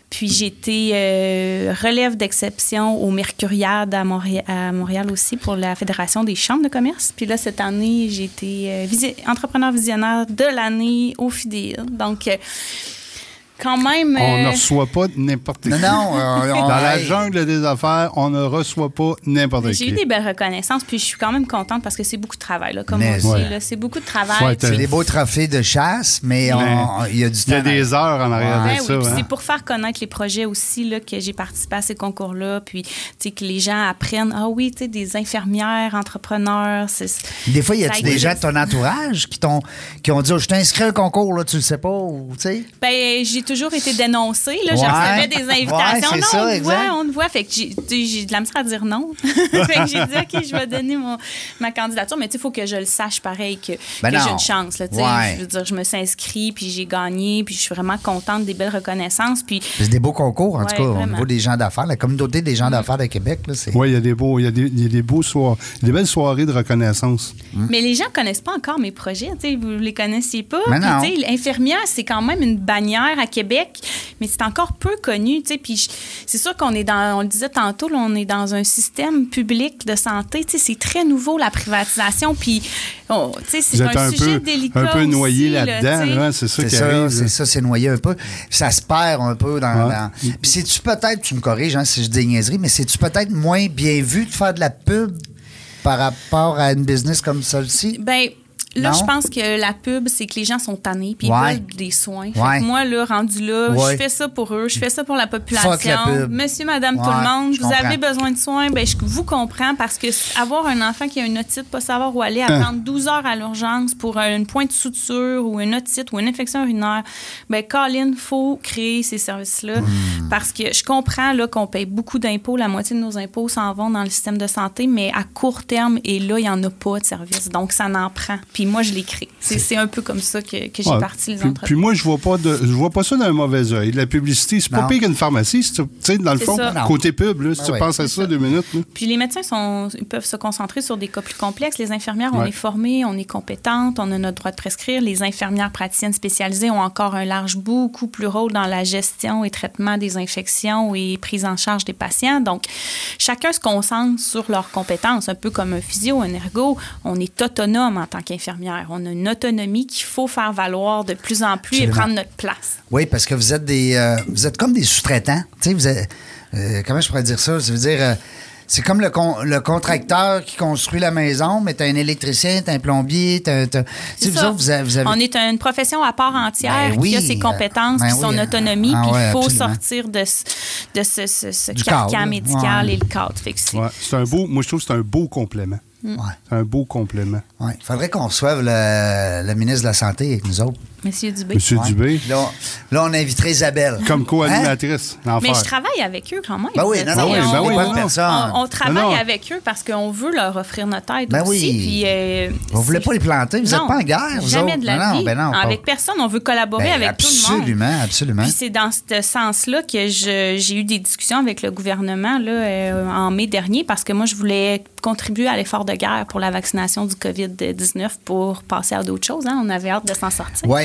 Puis j'ai été euh, relève d'exception au Mercuriade à Montréal, aussi pour la Fédération des chambres de commerce. Puis là, cette année, j'ai été euh, entrepreneur visionnaire de l'année au FIDEA. Donc, euh, quand même... On ne euh, reçoit pas n'importe qui. Non, non. euh, on- Dans la jungle des affaires, on ne reçoit pas n'importe J'ai qui. eu des belles reconnaissances, puis je suis quand même contente parce que c'est beaucoup de travail, là, comme Mais- on dit. Ouais. là. C'est beaucoup de travail. Ouais, C'est des beaux trophées de chasse, mais il y a du Il y a temps. des heures en arrière Ouais. De oui, ça. puis hein. c'est pour faire connaître les projets aussi là, que j'ai participé à ces concours-là, puis que les gens apprennent, ah oui, tu sais, des infirmières, entrepreneurs, c'est... Des fois, y a-tu des gens de ton entourage qui t'ont qui ont dit oh, je t'ai inscrit à un concours là, tu le sais pas ou tu sais? Ben, j'ai toujours été dénoncée. Là. Je Ouais. recevais des invitations. Ouais, non, ça, on te exact. voit, on te voit. Fait que j'ai, de la misère à dire non. fait que j'ai dit, OK, je vais donner mon, ma candidature. Mais il faut que je le sache pareil, que, Ben que j'ai une chance. Là, tu sais. Ouais. Je veux dire, je me suis inscrite, puis j'ai gagné, puis je suis vraiment contente des belles reconnaissances. Puis C'est des beaux concours en Ouais, tout cas au niveau des gens d'affaires, la communauté des gens d'affaires de Québec là, c'est Oui, il y a des beaux, il y a des, il y a des beaux soirs, des belles soirées de reconnaissance. Mais les gens connaissent pas encore mes projets, tu sais, vous les connaissiez pas? Mais Puis, non. tu sais, l'infirmière, c'est quand même une bannière à Québec, mais c'est encore peu connu, tu sais. Puis c'est sûr qu'on est dans, on le disait tantôt, là, on est dans un système public de santé, tu sais, c'est très nouveau la privatisation, puis oh, tu sais, c'est un, sujet peu, délicat un peu noyé là-dedans. là, c'est ça C'est qui ça, arrive. c'est ça, c'est noyé un peu. Ça se perd un peu dans. Ouais. dans- Puis c'est-tu peut-être, tu me corriges hein, si je dis mais c'est-tu peut-être moins bien vu de faire de la pub par rapport à une business comme celle-ci? Ben, là, Non? je pense que la pub, c'est que les gens sont tannés puis Ouais. ils veulent des soins. Fait que moi, là, rendu là, Ouais. je fais ça pour eux, je fais ça pour la population. Monsieur, madame, tout le monde, vous avez besoin de soins, ben, je vous comprends parce que avoir un enfant qui a une otite, pas savoir où aller, attendre 12 heures à l'urgence pour une pointe de suture ou une otite ou une infection urinaire, ben, Colin, faut créer ces services-là Hmm. parce que je comprends, là, qu'on paye beaucoup d'impôts, la moitié de nos impôts s'en vont dans le système de santé, mais à court terme, et là, il n'y en a pas de service. Donc, ça n'en prend. Puis moi, je les crée. C'est c'est un peu comme ça que, que j'ai Ouais. parti les puis, entreprises. puis moi, je vois pas de, je vois pas ça d'un mauvais œil. La publicité, c'est pas Non. pire qu'une pharmacie, si tu sais, dans le C'est fond, ça. côté pub, là, si Ah tu ouais. penses à ça deux minutes. là. Puis les médecins sont, ils peuvent se concentrer sur des cas plus complexes. Les infirmières, on est formés, on est compétentes, on a notre droit de prescrire. Les infirmières praticiennes spécialisées ont encore un large beaucoup plus rôle dans la gestion et traitement des infections et prise en charge des patients. Donc, chacun se concentre sur leurs compétences, un peu comme un physio, un ergo. On est autonome en tant qu'infirmière. On a une autonomie qu'il faut faire valoir de plus en plus et prendre notre place. Oui, parce que vous êtes des. euh, vous êtes comme des sous-traitants. Tu sais, vous êtes. euh, comment je pourrais dire ça? Ça veut dire. euh, c'est comme le, con- le contracteur qui construit la maison, mais t'as un électricien, t'as un plombier, t'as. t'as- tu sais, C'est vous ça. autres, vous avez. vous avez- On est une profession à part entière Ben oui, qui a ses compétences, ben puis son autonomie, ah puis ouais, il faut absolument. sortir de ce, de ce, ce- ce Du carcan cadre, médical ouais. et le cadre. Ouais, c'est un beau, moi, je trouve que c'est un beau complément. Ouais. C'est un beau complément. Ouais. Il faudrait qu'on reçoive le, le ministre de la Santé avec nous autres. Monsieur Dubé. Monsieur Ouais. Dubé, Là, on, là, on inviterait Isabelle. comme Hein? co-animatrice, Mais l'enfer. je travaille avec eux quand même. Ben oui, non, sais, non, oui, on, ben oui, on- travaille Non, non. avec eux parce qu'on veut leur offrir notre aide Ben aussi. oui. Puis, euh, Vous voulez c'est- pas les planter? Vous n'êtes pas en guerre, vous Jamais autres? de la non, vie. ben non, pas- avec personne, on veut collaborer Ben, avec tout le monde. Absolument, absolument. Puis c'est dans ce sens-là que je- j'ai eu des discussions avec le gouvernement là, euh, en mai dernier parce que moi, je voulais contribuer à l'effort de guerre pour la vaccination du COVID-19 pour passer à d'autres choses. hein. On avait hâte de s'en sortir. Oui,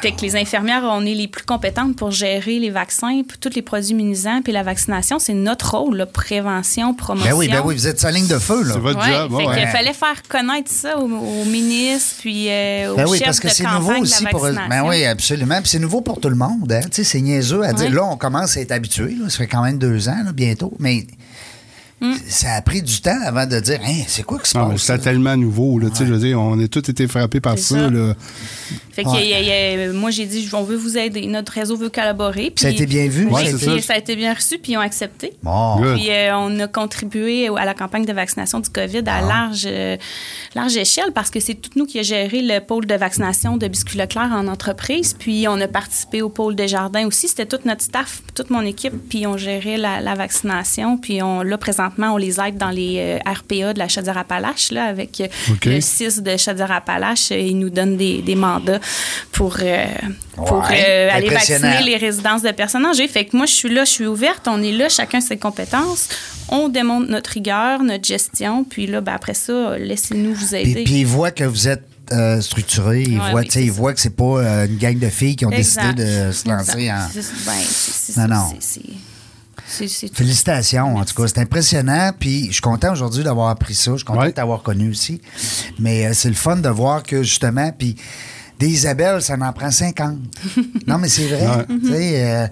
Fait que les infirmières, on est les plus compétentes pour gérer les vaccins, puis tous les produits immunisants, puis la vaccination, c'est notre rôle, là, prévention, promotion. ben oui, ben oui, vous êtes sa ligne de feu, là. C'est votre Ouais, job. fait qu'il fallait faire connaître ça au, au ministre puis euh, au Ben oui, parce que c'est nouveau la aussi pour eux. Ben oui, absolument. Puis c'est nouveau pour tout le monde. Hein? Tu sais, c'est niaiseux à dire. Ouais. Là, on commence à être habitué. là. Ça fait quand même deux ans, là, bientôt. Mais Hmm. ça a pris du temps avant de dire Hein, c'est quoi qui se mais passe? c'était là? tellement nouveau. Là, tu sais, Je veux dire, on a tous été frappés par C'est ça. ça. là. Fait que Ouais. y a- y a- moi, j'ai dit, on veut vous aider. Notre réseau veut collaborer. Ça a été bien vu. Ouais, c'est puis ça. ça a été bien reçu, puis ils ont accepté. Bon. Puis euh, on a contribué à la campagne de vaccination du COVID à large, euh, large échelle parce que c'est tout nous qui a géré le pôle de vaccination de Biscuit Leclerc en entreprise. Puis on a participé au pôle Desjardins aussi. C'était tout notre staff, toute mon équipe, puis on gérait la, la vaccination. Puis on, là, présentement, présentement, on les aide dans les euh, RPA de la Chaudière-Appalaches, là, avec euh, le 6 de Chaudière-Appalaches. Ils nous donnent des, des mandats pour, euh, pour Ouais, euh, aller vacciner les résidences de personnes âgées. Fait que moi, je suis là, je suis ouverte, on est là, chacun ses compétences. On démontre notre rigueur, notre gestion, puis là, ben, après ça, laissez-nous vous aider. Puis, puis ils voient que vous êtes euh, structuré, ils Ouais, voient, oui, ils voient que c'est pas euh, une gang de filles qui ont Exact. décidé de se lancer en. Ben, Non, non. Félicitations, en tout cas. C'est impressionnant. Puis je suis content aujourd'hui d'avoir appris ça. Je suis content Ouais. de t'avoir connu aussi. Mais euh, c'est le fun de voir que justement, puis des Isabelle, ça en prend 50. non, mais c'est vrai. Ouais. Tu sais, euh,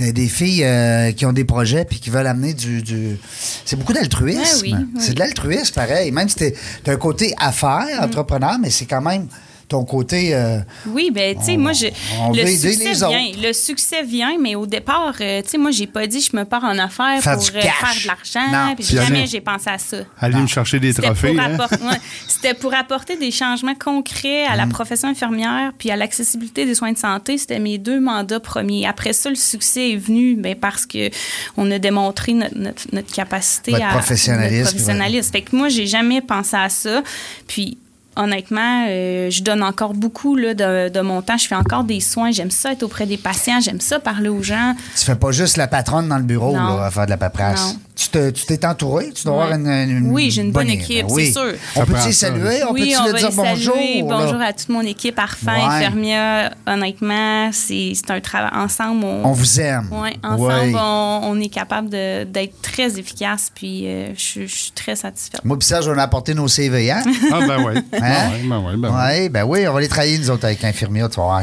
euh, des filles euh, qui ont des projets puis qui veulent amener du. du- C'est beaucoup d'altruisme. Ouais, oui, oui. C'est de l'altruisme, pareil. Même si tu as un côté affaires, Mm. entrepreneur, mais c'est quand même ton côté. euh, Oui, ben tu sais, moi, je, on le veut aider succès les vient. autres. Le succès vient, mais au départ, euh, tu sais, moi, j'ai pas dit je me pars en affaires Faire pour euh, faire de l'argent. Puis jamais aller- j'ai pensé à ça. Aller me chercher des C'était trophées. pour, hein. c'était pour apporter des changements concrets à la profession infirmière puis à l'accessibilité des soins de santé. C'était mes deux mandats premiers. Après ça, le succès est venu ben, parce que on a démontré notre, notre- notre capacité Votre à professionnalisme, notre professionnalisme. Fait que moi, j'ai jamais pensé à ça. Puis honnêtement, euh, je donne encore beaucoup là, de, de mon temps. Je fais encore des soins. J'aime ça être auprès des patients. J'aime ça parler aux gens. Tu fais pas juste la patronne dans le bureau Non. là, à faire de la paperasse. Non. Tu te- tu t'es entouré? Tu dois Ouais. avoir une, une Oui, j'ai une bonne équipe, c'est sûr. On Ça peut prend t'y ça, saluer? On oui, peut-tu on dire les bonjour? là? Bonjour à toute mon équipe Arfin, Ouais. Infirmia. Honnêtement, c'est c'est un travail ensemble. On vous aime. Ouais, ensemble, Ouais. on, on est capable de- d'être très efficace. Puis euh, je, je suis très satisfaite. Moi, puis Serge, on a apporté nos CV, hein? Ah, ben oui. Ben Hein? oui, ben oui, ben oui. oui, ben oui, on va les travailler, nous autres, avec l'infirmière, tu vas voir.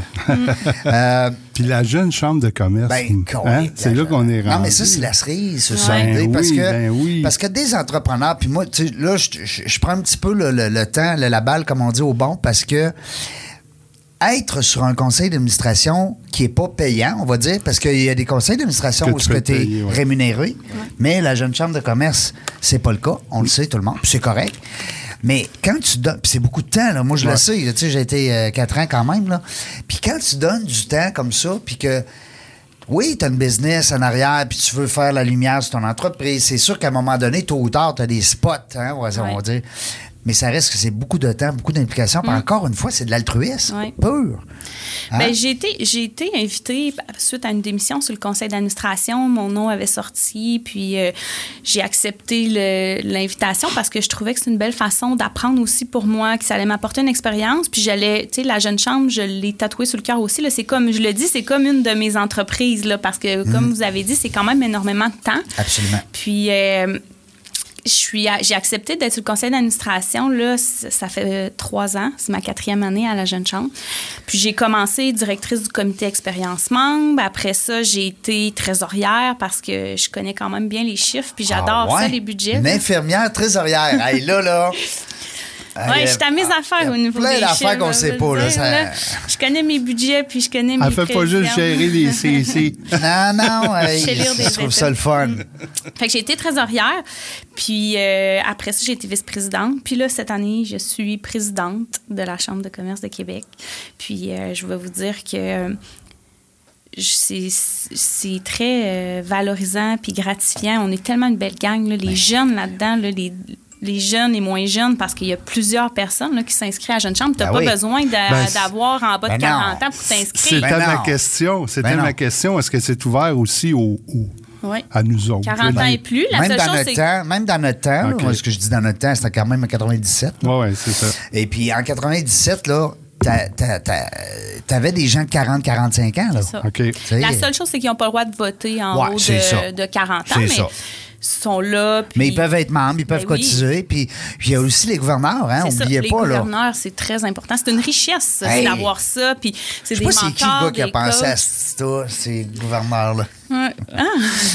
Euh, Puis la jeune chambre de commerce. ben, hein, c'est là qu'on est rendu. Non, mais ça, c'est la cerise, ce Ben parce, que, ben oui. parce que des entrepreneurs, puis moi, tu sais, là, je, je- je prends un petit peu le, le- le temps, le- la balle, comme on dit, au bon, parce que être sur un conseil d'administration qui est pas payant, on va dire, parce qu'il y a des conseils d'administration où tu es payer, ouais. rémunéré, mais la jeune chambre de commerce, c'est pas le cas. On le sait, tout le monde, puis c'est correct. Mais quand tu donnes, c'est beaucoup de temps, là, moi je le sais, tu sais, j'ai été euh, quatre ans quand même, là. Puis quand tu donnes du temps comme ça, puis que oui, tu as une business en arrière, puis tu veux faire la lumière sur ton entreprise. C'est sûr qu'à un moment donné, tôt ou tard, tu as des spots, hein, on, va, on va dire. Mais ça reste que c'est beaucoup de temps, beaucoup d'implication. Puis encore une fois, c'est de l'altruisme pur. Hein? Ben, j'ai été, j'ai été invitée suite à une démission sur le conseil d'administration. Mon nom avait sorti, puis euh, j'ai accepté le- l'invitation parce que je trouvais que c'est une belle façon d'apprendre aussi pour moi, que ça allait m'apporter une expérience. Puis j'allais, tu sais, la jeune chambre, je l'ai tatouée sur le cœur aussi. Là, c'est comme, je le dis, c'est comme une de mes entreprises, là, parce que, Mm. comme vous avez dit, c'est quand même énormément de temps. Absolument. Puis, euh, j'ai accepté d'être sur le conseil d'administration. Là, ça fait euh, trois ans. C'est ma quatrième année à la Jeune Chambre. Puis, j'ai commencé directrice du comité expérience membre. Après ça, j'ai été trésorière parce que je connais quand même bien les chiffres. Puis, j'adore Ah ouais? ça, les budgets. Une infirmière trésorière. hey, là, là. Ouais, je suis à mes Ah, y a au niveau plein des d'affaires qu'on je sait pas, là, ça- Je connais mes budgets, puis je connais mes Elle fait pas juste prévisions. gérer les CC. Non, non, des je trouve ça le fun. Fait que j'ai été trésorière, puis euh, après ça, j'ai été vice-présidente. Puis là, cette année, je suis présidente de la Chambre de commerce de Québec. Puis euh, je vais vous dire que euh, je- c'est c'est très euh, valorisant puis gratifiant. On est tellement une belle gang, là, les jeunes là-dedans, là, les, les jeunes et moins jeunes, parce qu'il y a plusieurs personnes là, qui s'inscrivent à la Jeune Chambre. Tu n'as Ben pas oui. besoin Ben, d'avoir en bas ben de non. 40 ans pour t'inscrire. C'était Ben ma question. C'était Ben ma question. Est-ce que c'est ouvert aussi aux, aux- Oui. à nous autres? 40 ans et plus. La même, seule dans chose, notre c'est temps, même dans notre temps, là, ce que je dis dans notre temps, c'était quand même en 97. Oui, oui, c'est ça. Et puis en 97, là, t'a- t'a- t'a- t'avais des gens de 40-45 ans. Là. C'est ça. La seule chose, c'est qu'ils n'ont pas le droit de voter en Ouais, haut de, de 40 ans. C'est ça. Sont là. puis- Mais ils peuvent être membres, ils peuvent Ben oui. cotiser. Puis puis il y a aussi les gouverneurs, hein, C'est ça, oubliez les pas. Là. gouverneurs, c'est très important. C'est une richesse Hey. d'avoir ça. Puis c'est des sais pas c'est qui le mentors, gars qui a pensé à ça, ces gouverneurs-là. Ouais. Ah,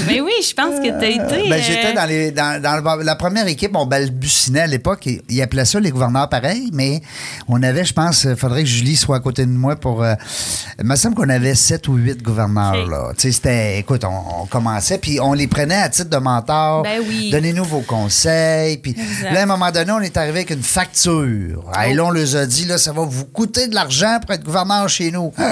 mais oui, je pense que tu as été. Ben, euh, J'étais dans, les, dans, dans la première équipe, on balbutinait à l'époque. Ils appelaient ça les gouverneurs pareil, mais on avait, je pense, il faudrait que Julie soit à côté de moi pour. euh, il me semble qu'on avait sept ou huit gouverneurs. Ok. là. Tu sais, c'était. Écoute, on, on commençait, puis on les prenait à titre de Ben oui. Donnez-nous vos conseils. Puis Exact. là, à un moment donné, on est arrivé avec une facture. Et là, on leur a dit, là, ça va vous coûter de l'argent pour être gouverneur chez nous.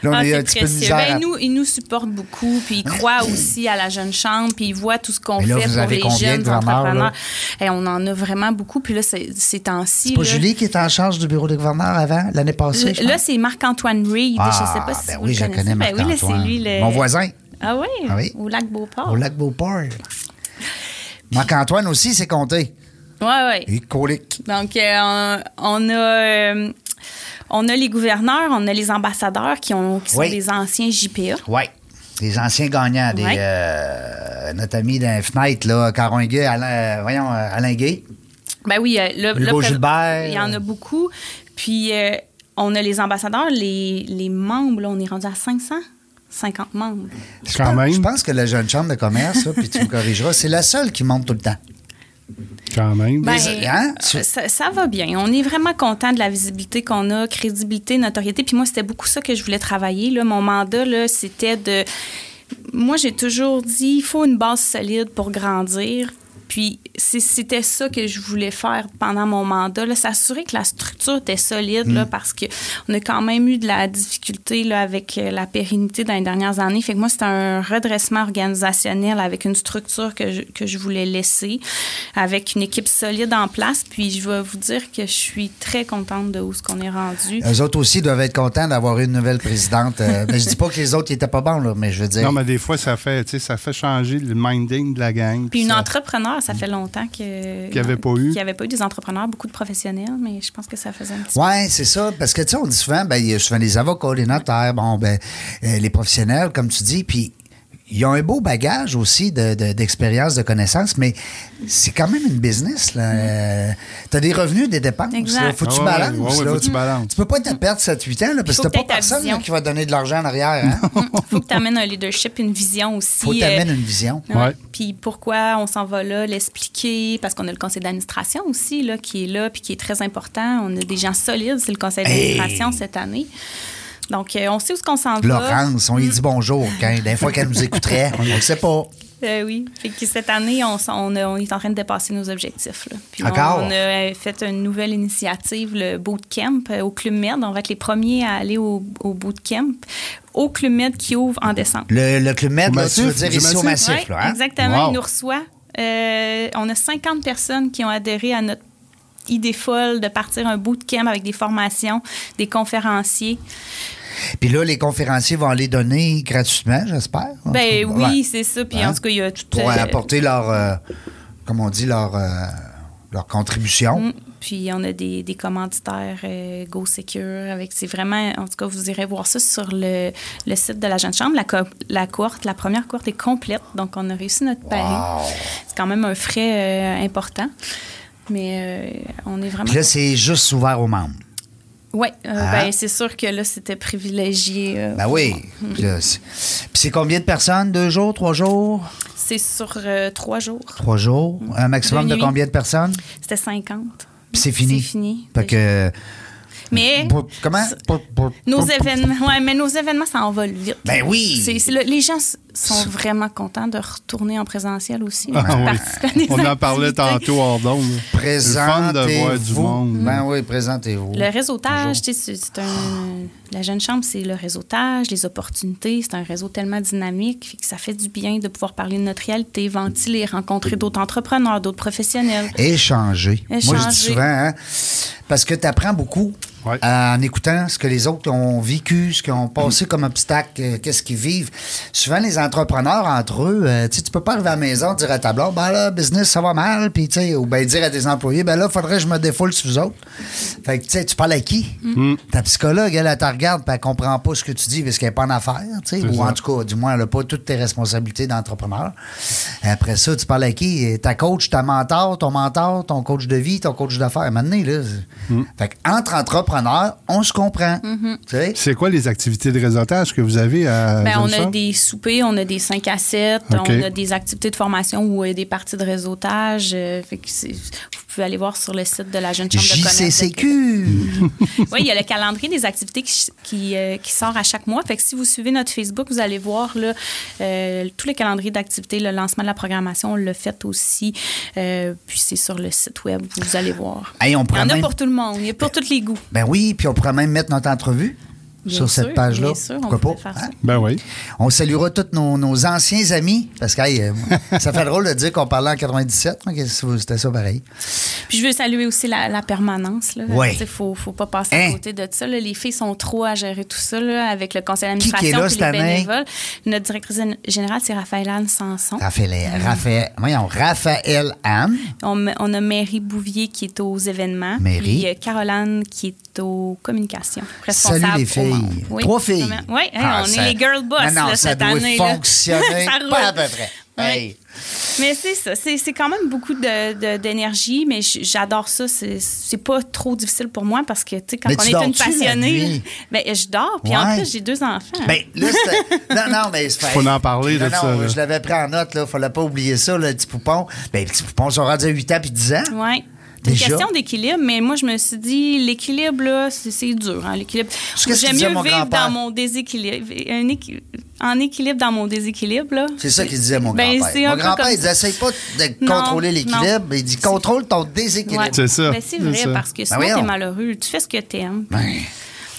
Là, on Ah, c'est un petit peu de. Ben, à- il, nous, il nous supporte beaucoup, puis il croit aussi à la jeune chambre, puis il voit tout ce qu'on fait vous pour les de jeunes entrepreneurs. Et on en a vraiment beaucoup, puis là, c'est- ces temps-ci. C'est pas là, Julie qui était en charge du bureau des gouverneurs avant, l'année passée, je Là, c'est Marc-Antoine Reed. Ah, je sais pas si ben vous oui, le je connais, Ben oui, là, c'est Marc-Antoine. lui le... Mon voisin, Ah oui? Ah oui. Au lac Beauport. au lac Beauport. Marc-Antoine aussi, c'est compté. Oui, oui. Est colique. Donc, euh, on, a, euh, on a les gouverneurs, on a les ambassadeurs qui, ont, qui sont Oui. des anciens JPA. Oui. Les anciens gagnants, des, euh, notre ami d'un fenêtre, là, Caron Gay, Alain, voyons, Alain Gay. Ben oui, là, Hugo là, Gilbert. Il y en a beaucoup. Puis, on a les ambassadeurs, les, les membres, là, on est rendu à 550 membres. Je Quand pense- même. Je pense que la jeune chambre de commerce, là, puis tu me corrigeras, c'est la seule qui monte tout le temps. Quand même. Ben, Les- hein? euh, ça, ça va bien. On est vraiment content de la visibilité qu'on a, crédibilité, notoriété. Puis moi, c'était beaucoup ça que je voulais travailler. Là. Mon mandat, là, c'était de... Moi, j'ai toujours dit, il faut une base solide pour grandir. Puis c'était ça que je voulais faire pendant mon mandat, là, s'assurer que la structure était solide, Mm. là, parce qu'on a quand même eu de la difficulté là, avec euh, la pérennité dans les dernières années. Fait que moi, c'était un redressement organisationnel avec une structure que je, que je voulais laisser, avec une équipe solide en place. Puis je vais vous dire que je suis très contente de où ce qu'on est rendu. Eux autres aussi doivent être contents d'avoir une nouvelle présidente. Euh, mais je dis pas que les autres n'étaient pas bons, là, mais je veux dire. Non, mais des fois, ça fait, tu sais, ça fait changer le minding de la gang. Puis une ça- entrepreneur, ça fait longtemps que Qu'il y avait pas eu. qu'il avait pas eu des entrepreneurs, beaucoup de professionnels, mais je pense que ça faisait un petit Oui, c'est ça. Parce que, tu sais, on dit souvent, ben, il y a souvent les avocats, les notaires, bon, ben, euh, les professionnels, comme tu dis, puis ils ont un beau bagage aussi de- de- d'expérience, de, connaissances, mais c'est quand même une business. là. tu as des revenus, des dépenses. Là. Faut que tu Ah ouais, balances. ouais, ouais, là. faut que tu balances. Tu peux pas te perdre 7-8 ans, là, parce que Faut t'as pas que personne là, vision. qui va donner de l'argent en arrière. Hein? faut que tu amènes un leadership, une vision aussi. Faut euh, t'amener une vision. Ouais. Ouais. Puis pourquoi on s'en va là, l'expliquer, parce qu'on a le conseil d'administration aussi là, qui est là, puis qui est très important. On a des gens solides, c'est le conseil d'administration cette année. Donc, euh, on sait où ce qu'on s'en va. Laurence, on lui dit bonjour. Quand, des fois qu'elle nous écouterait, on ne le sait pas. Euh, oui. Fait que cette année, on, est en train de dépasser nos objectifs. là. Puis Encore? On, on a euh, fait une nouvelle initiative, le Bootcamp, euh, au Club Med. On va être les premiers à aller au, au Bootcamp, au Club Med qui ouvre en décembre. Le, le Club Med, là, tu veux dire ici au Massif? Là, hein? exactement. Wow. Il nous reçoit. Euh, on a 50 personnes qui ont adhéré à notre idée folle de partir un bootcamp avec des formations, des conférenciers. Puis là, les conférenciers vont aller donner gratuitement, j'espère. En Ben oui, ouais. c'est ça. Puis Hein? en tout cas, il y a tout. Pour euh, apporter leur, euh, comme on dit, leur, euh, leur contribution. Mm. Puis on a des, des commanditaires euh, Go Secure avec c'est vraiment en tout cas vous irez voir ça sur le, le site de la jeune chambre la, co- la cohorte la première cohorte est complète donc on a réussi notre pari. C'est quand même un frais euh, important mais euh, on est vraiment Puis là, c'est juste ouvert aux membres. Oui, Hein? ben, c'est sûr que là, c'était privilégié. euh, Ben oui. Puis c'est- puis c'est combien de personnes? Deux jours, trois jours? C'est sur euh, trois jours. Trois jours? Un maximum Deux de nuits. combien de personnes? C'était 50. Puis c'est fini. C'est fini. Fait que. Mais comment? Nos événements, ouais, mais nos événements s'envolent vite. Ben oui. Le- les gens sont vraiment contents de retourner en présentiel aussi. Ah oui. On en parlait tantôt du Présentez-vous. monde. Ben oui, présentez-vous. Le réseautage, tu sais, c'est un. La jeune chambre, c'est le réseautage, les opportunités. C'est un réseau tellement dynamique que ça fait du bien de pouvoir parler de notre réalité, ventiler, rencontrer d'autres entrepreneurs, d'autres professionnels. Échanger. Moi, je dis Échanger. souvent, hein, parce que tu apprends beaucoup Ouais. en écoutant ce que les autres ont vécu, ce qu'ils ont passé comme obstacle, euh, qu'est-ce qu'ils vivent. Souvent, les entrepreneurs, entre eux, euh, tu peux pas arriver à la maison dire à ta blonde, ben là, business, ça va mal, puis tu sais, ou bien dire à tes employés, ben là, faudrait que je me défoule sur vous autres. Fait que, tu sais, tu parles à qui? Mm. Ta psychologue, elle, elle te regarde, puis elle comprend pas ce que tu dis parce qu'elle n'est pas en affaires, tu sais, ou ça. en tout cas, du moins, elle n'a pas toutes tes responsabilités d'entrepreneur. Après ça, tu parles à qui? Ta coach, ta mentor, ton mentor, ton coach de vie, ton coach d'affaires. Maintenant, là, Mm. fait entre entrepreneurs, on se comprend. Mm-hmm. C'est quoi les activités de réseautage que vous avez à Ben, on a des soupers, on a des 5 à 7, OK. on a des activités de formation ou euh, des parties de réseautage. euh, fait que c'est- vous pouvez aller voir sur le site de la Jeune Chambre de commerce. de Québec. JCCQ. Oui, il y a le calendrier des activités qui, qui, euh, qui sort à chaque mois. Fait que si vous suivez notre Facebook, vous allez voir là, euh, tous les calendriers d'activités, le lancement de la programmation, on l'a fait aussi. Euh, puis c'est sur le site web, vous allez voir. Hey, on Il y en a même- pour tout le monde, il y a pour tous les goûts. Ben oui, puis on pourrait même mettre notre entrevue. Bien sur cette page-là. bien sûr, on Pourquoi pourrait pas? faire ça. Hein? Ben oui. On saluera tous nos, nos anciens amis, parce que hey, euh, ça fait drôle de dire qu'on parlait en 97. Moi, que C'était ça pareil. Puis je veux saluer aussi la, la permanence. Il Ouais. faut, faut pas passer Hein? à côté de ça. là. Les filles sont trop à gérer tout ça là, avec le conseil Qui qui est d'administration là puis cette les année? bénévoles. Notre directrice générale, c'est Raphaël-Anne Sanson. Raphaël, Raphaël, voyons, Raphaël Anne. On, on a Mary Bouvier qui est aux événements. Mary. Puis euh, Caroline qui est aux communications. Responsable Salut les au filles. Oui, Trois filles. Oui, Ah, on ça- est les girl boss Non, non, là, ça cette doit année. fonctionner Ça roule. pas à peu près. Oui. Hey. Mais c'est ça, c'est c'est quand même beaucoup de- de- d'énergie, mais j'adore ça. C'est- C'est pas trop difficile pour moi parce que, tu sais, quand Mais on est une passionnée, ben, je dors, puis en plus, j'ai deux enfants. Ben, là, Non, non, mais c'est Faut en parler de non, ça, là. je l'avais pris en note, là. Fallait pas oublier ça, le petit poupon. Ben, les petits poupons sont rendus à 8 ans puis 10 ans. Ouais. C'est une question d'équilibre, mais moi, je me suis dit, l'équilibre, là, c'est dur, hein, l'équilibre. J'aime mieux mon vivre dans mon déséquilibre. un équi- En équilibre dans mon déséquilibre, là. C'est ça qu'il disait, mon Ben, grand-père. Mon grand-père, comme il disait, essaye pas de Non, contrôler l'équilibre. non. Il dit, contrôle ton déséquilibre. Ouais. C'est ça, Ben, c'est vrai, ça. parce que Ben sinon, voyons. t'es malheureux. Tu fais ce que t'aimes. Ben,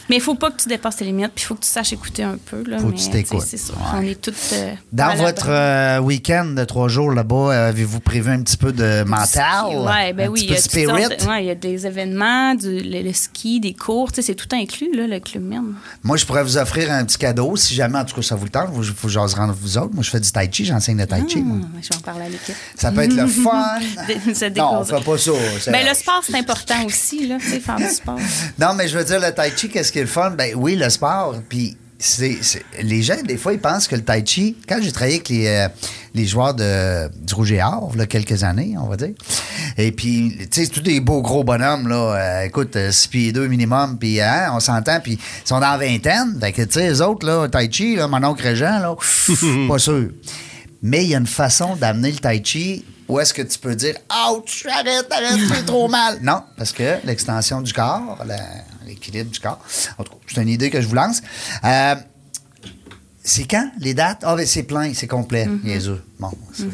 Mais il faut pas que tu dépasses tes limites, puis il faut que tu saches écouter un peu. Là, Faut que mais, tu t'écoutes. C'est. Ouais. On est toutes. euh, Dans votre euh, week-end de trois jours là-bas, euh, avez-vous prévu un petit peu de mental? Ouais, ben un oui. petit Il y, peu a de toutes spirit? sortes de- ouais, il y a des événements, du, le, le ski, des cours. C'est tout inclus, là, le club même. Moi, je pourrais vous offrir un petit cadeau si jamais, en tout cas, ça vous le tente. Il faut que j'ose rendre vous autres. Moi, je fais du tai chi, j'enseigne le tai chi. Ah, je vais en parler à l'équipe. Ça peut être le fun. Non, on fait pas ça. c'est- Ben, le sport, c'est important aussi, là, faire du sport. Non, mais je veux dire, le tai chi, qu'est-ce qui est le fun? Ben oui, le sport. Puis c'est, c'est- les gens, des fois, ils pensent que le tai chi, quand j'ai travaillé avec les, euh, les joueurs de, du Rouge et Or, là, quelques années, on va dire, et puis, tu sais, tous des beaux gros bonhommes, là, euh, écoute, 6 pieds 2 minimum, puis hein, on s'entend, puis ils sont dans la vingtaine. Fait que, tu sais, les autres, là, tai chi, là, mon oncle Régent, là, pas sûr. Mais il y a une façon d'amener le tai chi où est-ce que tu peux dire Ouch, arrête, arrête, c'est trop mal. Non, parce que l'extension du corps, la- l'équilibre du corps, en tout cas, c'est une idée que je vous lance. Euh, c'est quand les dates? Ah, ben c'est plein, c'est complet, niaiseux. Bon, c'est-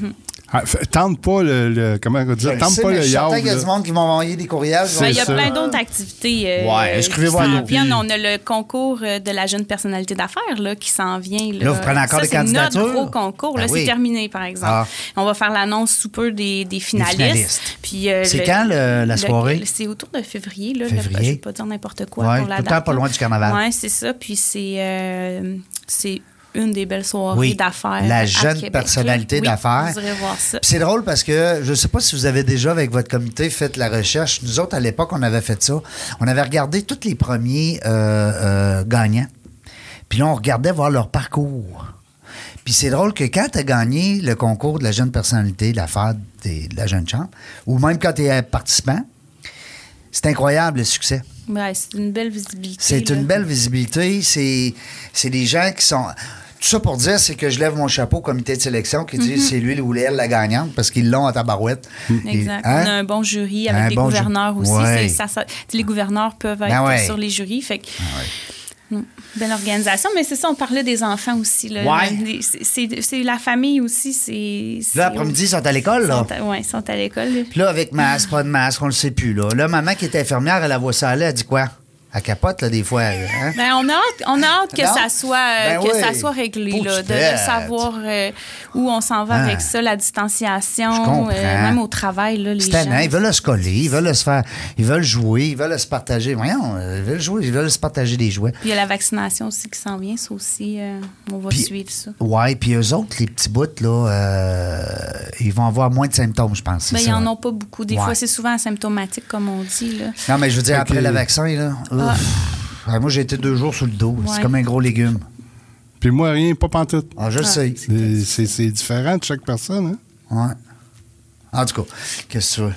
Ah, tente pas le, le- Comment on le Tente sais, pas le yard. qu'il y a du monde qui vont m'envoyer des courriels. C'est Ben, il y a ça. plein d'autres activités. euh, Ouais, inscrivez-vous à. On a le concours euh, de la jeune personnalité d'affaires là, qui s'en vient. Là, Là, vous prenez encore Ça, des c'est candidatures? notre gros concours. là, Ben oui. C'est terminé, par exemple. Ah. On va faire l'annonce sous peu des, des finalistes. finalistes. Puis, euh, C'est quand, le- la soirée? C'est autour de février. Là, Février. Je ne vais pas dire n'importe quoi Ouais, pour la tout le date. temps pas là. loin du carnaval. Oui, c'est ça. Puis c'est euh, c'est une des belles soirées Oui, d'affaires. la jeune personnalité. Oui, d'affaires. Vous irez voir ça. Puis C'est drôle parce que je ne sais pas si vous avez déjà, avec votre comité, fait la recherche. Nous autres, à l'époque, on avait fait ça. On avait regardé tous les premiers euh, euh, gagnants. Puis là, on regardait voir leur parcours. Puis c'est drôle que quand tu as gagné le concours de la jeune personnalité, l'affaire des- de la jeune chambre, ou même quand tu es participant, c'est incroyable le succès. Ouais, c'est une belle visibilité. C'est là. une belle visibilité. C'est, c'est des gens qui sont. Tout ça pour dire, c'est que je lève mon chapeau au comité de sélection qui dit c'est lui ou elle la gagnante parce qu'ils l'ont à tabarouette. Mm-hmm. Exact. Et- hein? On a un bon jury avec Un des bon ju- gouverneurs aussi. Ouais. Ça- ça- les gouverneurs peuvent être Ben ouais. sur les jurys. Fait que, Mm. Belle organisation, mais c'est ça, on parlait des enfants aussi. C'est- la famille aussi. c'est Là, après-midi, ils sont à l'école, là. Oui, ils sont à l'école. là. Puis là, avec masque, pas de masque, on le sait plus, là. Là, maman qui est infirmière, elle la voit ça aller, elle dit quoi? Elle capote, là, des fois. Hein? Ben, on a hâte, on a hâte que, Non? ça, soit, euh, Ben que oui. ça soit réglé, là, de, savoir euh, où on s'en va Ah. avec ça, la distanciation, euh, même au travail. Là, les gens. ils veulent se coller, ils veulent se faire, ils veulent jouer, ils veulent se partager. Voyons, ils veulent jouer, ils veulent se partager des jouets. Puis il y a la vaccination aussi qui s'en vient, ça aussi, on va Puis- suivre ça. Ouais, puis eux autres, les petits bouts, là, euh, ils vont avoir moins de symptômes, je pense. Ben, ils ça. en ont pas beaucoup. Des Ouais. fois, c'est souvent asymptomatique, comme on dit. Là. Non, mais je veux dire, après le vaccin, là. Ah, moi, j'ai été deux jours sur le dos. C'est comme un gros légume. Puis moi, rien, pas pantoute. Ah, je le sais. C'est- différent de chaque personne. Hein? Ouais. En tout cas, qu'est-ce que tu veux?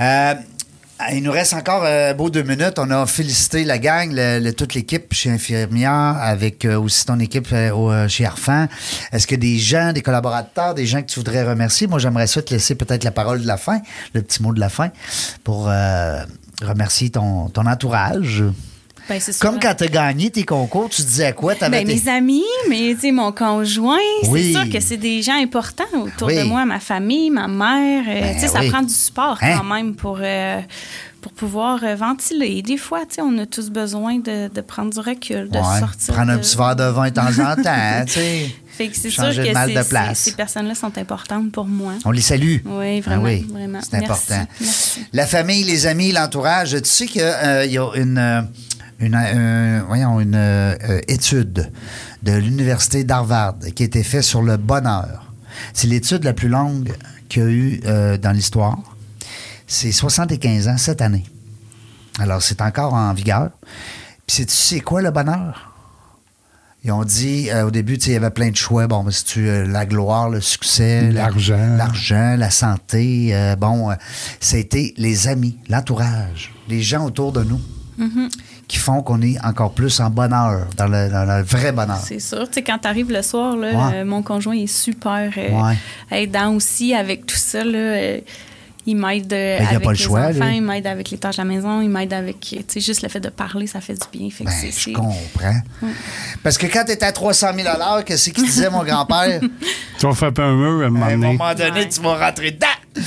Euh, il nous reste encore euh, beau deux minutes. On a félicité la gang, le- le- toute l'équipe chez Infirmière, avec euh, aussi ton équipe euh, au- chez Arfan. Est-ce que des gens, des collaborateurs, des gens que tu voudrais remercier? Moi, j'aimerais ça te laisser peut-être la parole de la fin, le petit mot de la fin, pour euh, remercier ton, ton entourage. Ben, Comme quand tu as gagné tes concours, tu disais quoi? T'avais Ben, tes- mes amis, mais mon conjoint, Oui. c'est sûr que c'est des gens importants autour Oui. de moi, ma famille, ma mère. euh, Ben ça prend du support Hein? quand même pour, euh, pour pouvoir euh, ventiler. Des fois, on a tous besoin de, de prendre du recul, de Ouais, sortir. Prendre un petit verre de vin de temps en temps. Fait que c'est sûr que ces- de ces- place. ces personnes-là sont importantes pour moi. On les salue. Oui, Ah vraiment, oui, vraiment. C'est important. merci. La famille, les amis, l'entourage. Tu sais qu'il y a une, euh, une, euh, voyons, une euh, étude de l'Université d'Harvard qui a été faite sur le bonheur. C'est l'étude la plus longue qu'il y a eu euh, dans l'histoire. C'est 75 ans cette année. Alors, c'est encore en vigueur. Puis, sais-tu c'est quoi le bonheur? Ils ont dit, euh, au début, tu sais, il y avait plein de choix. Bon, ben, c'est-tu euh, la gloire, le succès, la- L'argent. l'argent, la santé. euh, bon, euh, c'était les amis, l'entourage, les gens autour de nous qui font qu'on est encore plus en bonheur, dans le, dans le vrai bonheur. C'est sûr. Tu sais, quand tu arrives le soir, là, Ouais. euh, mon conjoint est super euh, Ouais. aidant aussi avec tout ça. Là, euh, il m'aide euh, Ben, il a avec pas le les choix, enfants, lui. il m'aide avec les tâches à la maison, il m'aide avec... Tu sais, juste le fait de parler, ça fait du bien. Fait que Ben, je comprends. Parce que quand tu étais à 300 000 à l'heure, qu'est-ce qu'il disait, mon grand-père? Tu vas frapper un mur à un moment À un donné. moment donné, Ouais. tu vas rentrer dedans.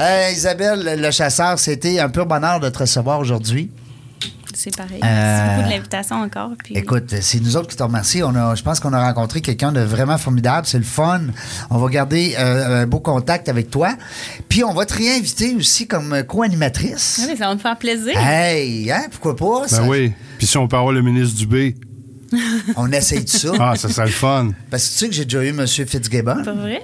Euh, Isabelle, le- le chasseur, c'était un pur bonheur de te recevoir aujourd'hui. C'est pareil. Euh, Merci beaucoup de l'invitation encore. Puis... Écoute, c'est nous autres qui te remercions. On a, je pense qu'on a rencontré quelqu'un de vraiment formidable. C'est le fun. On va garder euh, un beau contact avec toi. Puis on va te réinviter aussi comme co-animatrice. Ah oui, ça va me faire plaisir. Hey, hein, pourquoi pas? ça? Ben oui. Puis si on avoir le ministre Dubé, On essaye de ça. ah, ça serait le fun. Parce que tu sais que j'ai déjà eu M. Fitzgibbon. Pas vrai?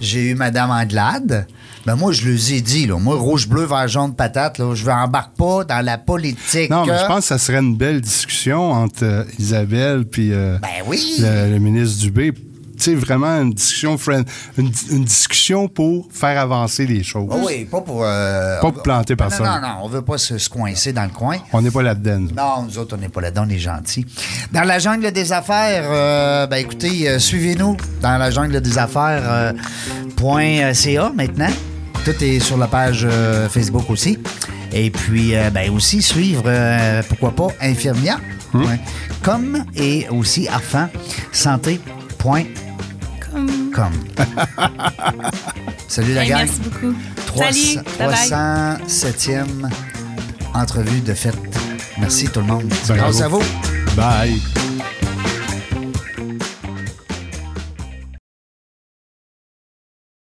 J'ai eu Mme Anglade. Ben moi, je les ai dit, là. Moi, rouge, bleu, vert, jaune, patate, là, je ne embarque pas dans la politique. Non, mais je pense que ça serait une belle discussion entre euh, Isabelle puis euh, Ben oui. le, le ministre Dubé. Tu sais, vraiment une discussion, friend- une, une discussion pour faire avancer les choses. Ah oui, pas pour. euh, Pas pour planter personne. Non, non, non, on veut pas se, se coincer dans le coin. On n'est pas là-dedans. nous. Non, nous autres, on n'est pas là-dedans, on est gentils. Dans la jungle des affaires, euh, ben écoutez, euh, suivez-nous dans la jungle des affaires point, .ca maintenant. Tout est sur la page Facebook aussi. Et puis, euh, ben aussi suivre, euh, pourquoi pas, Infirmière. Ouais. Comme et aussi Arfan Salut la Hey, gang. merci beaucoup. 300 Salut. Bye-bye. 307e entrevue de fête. Merci tout le monde. Grâce à vous. Bye.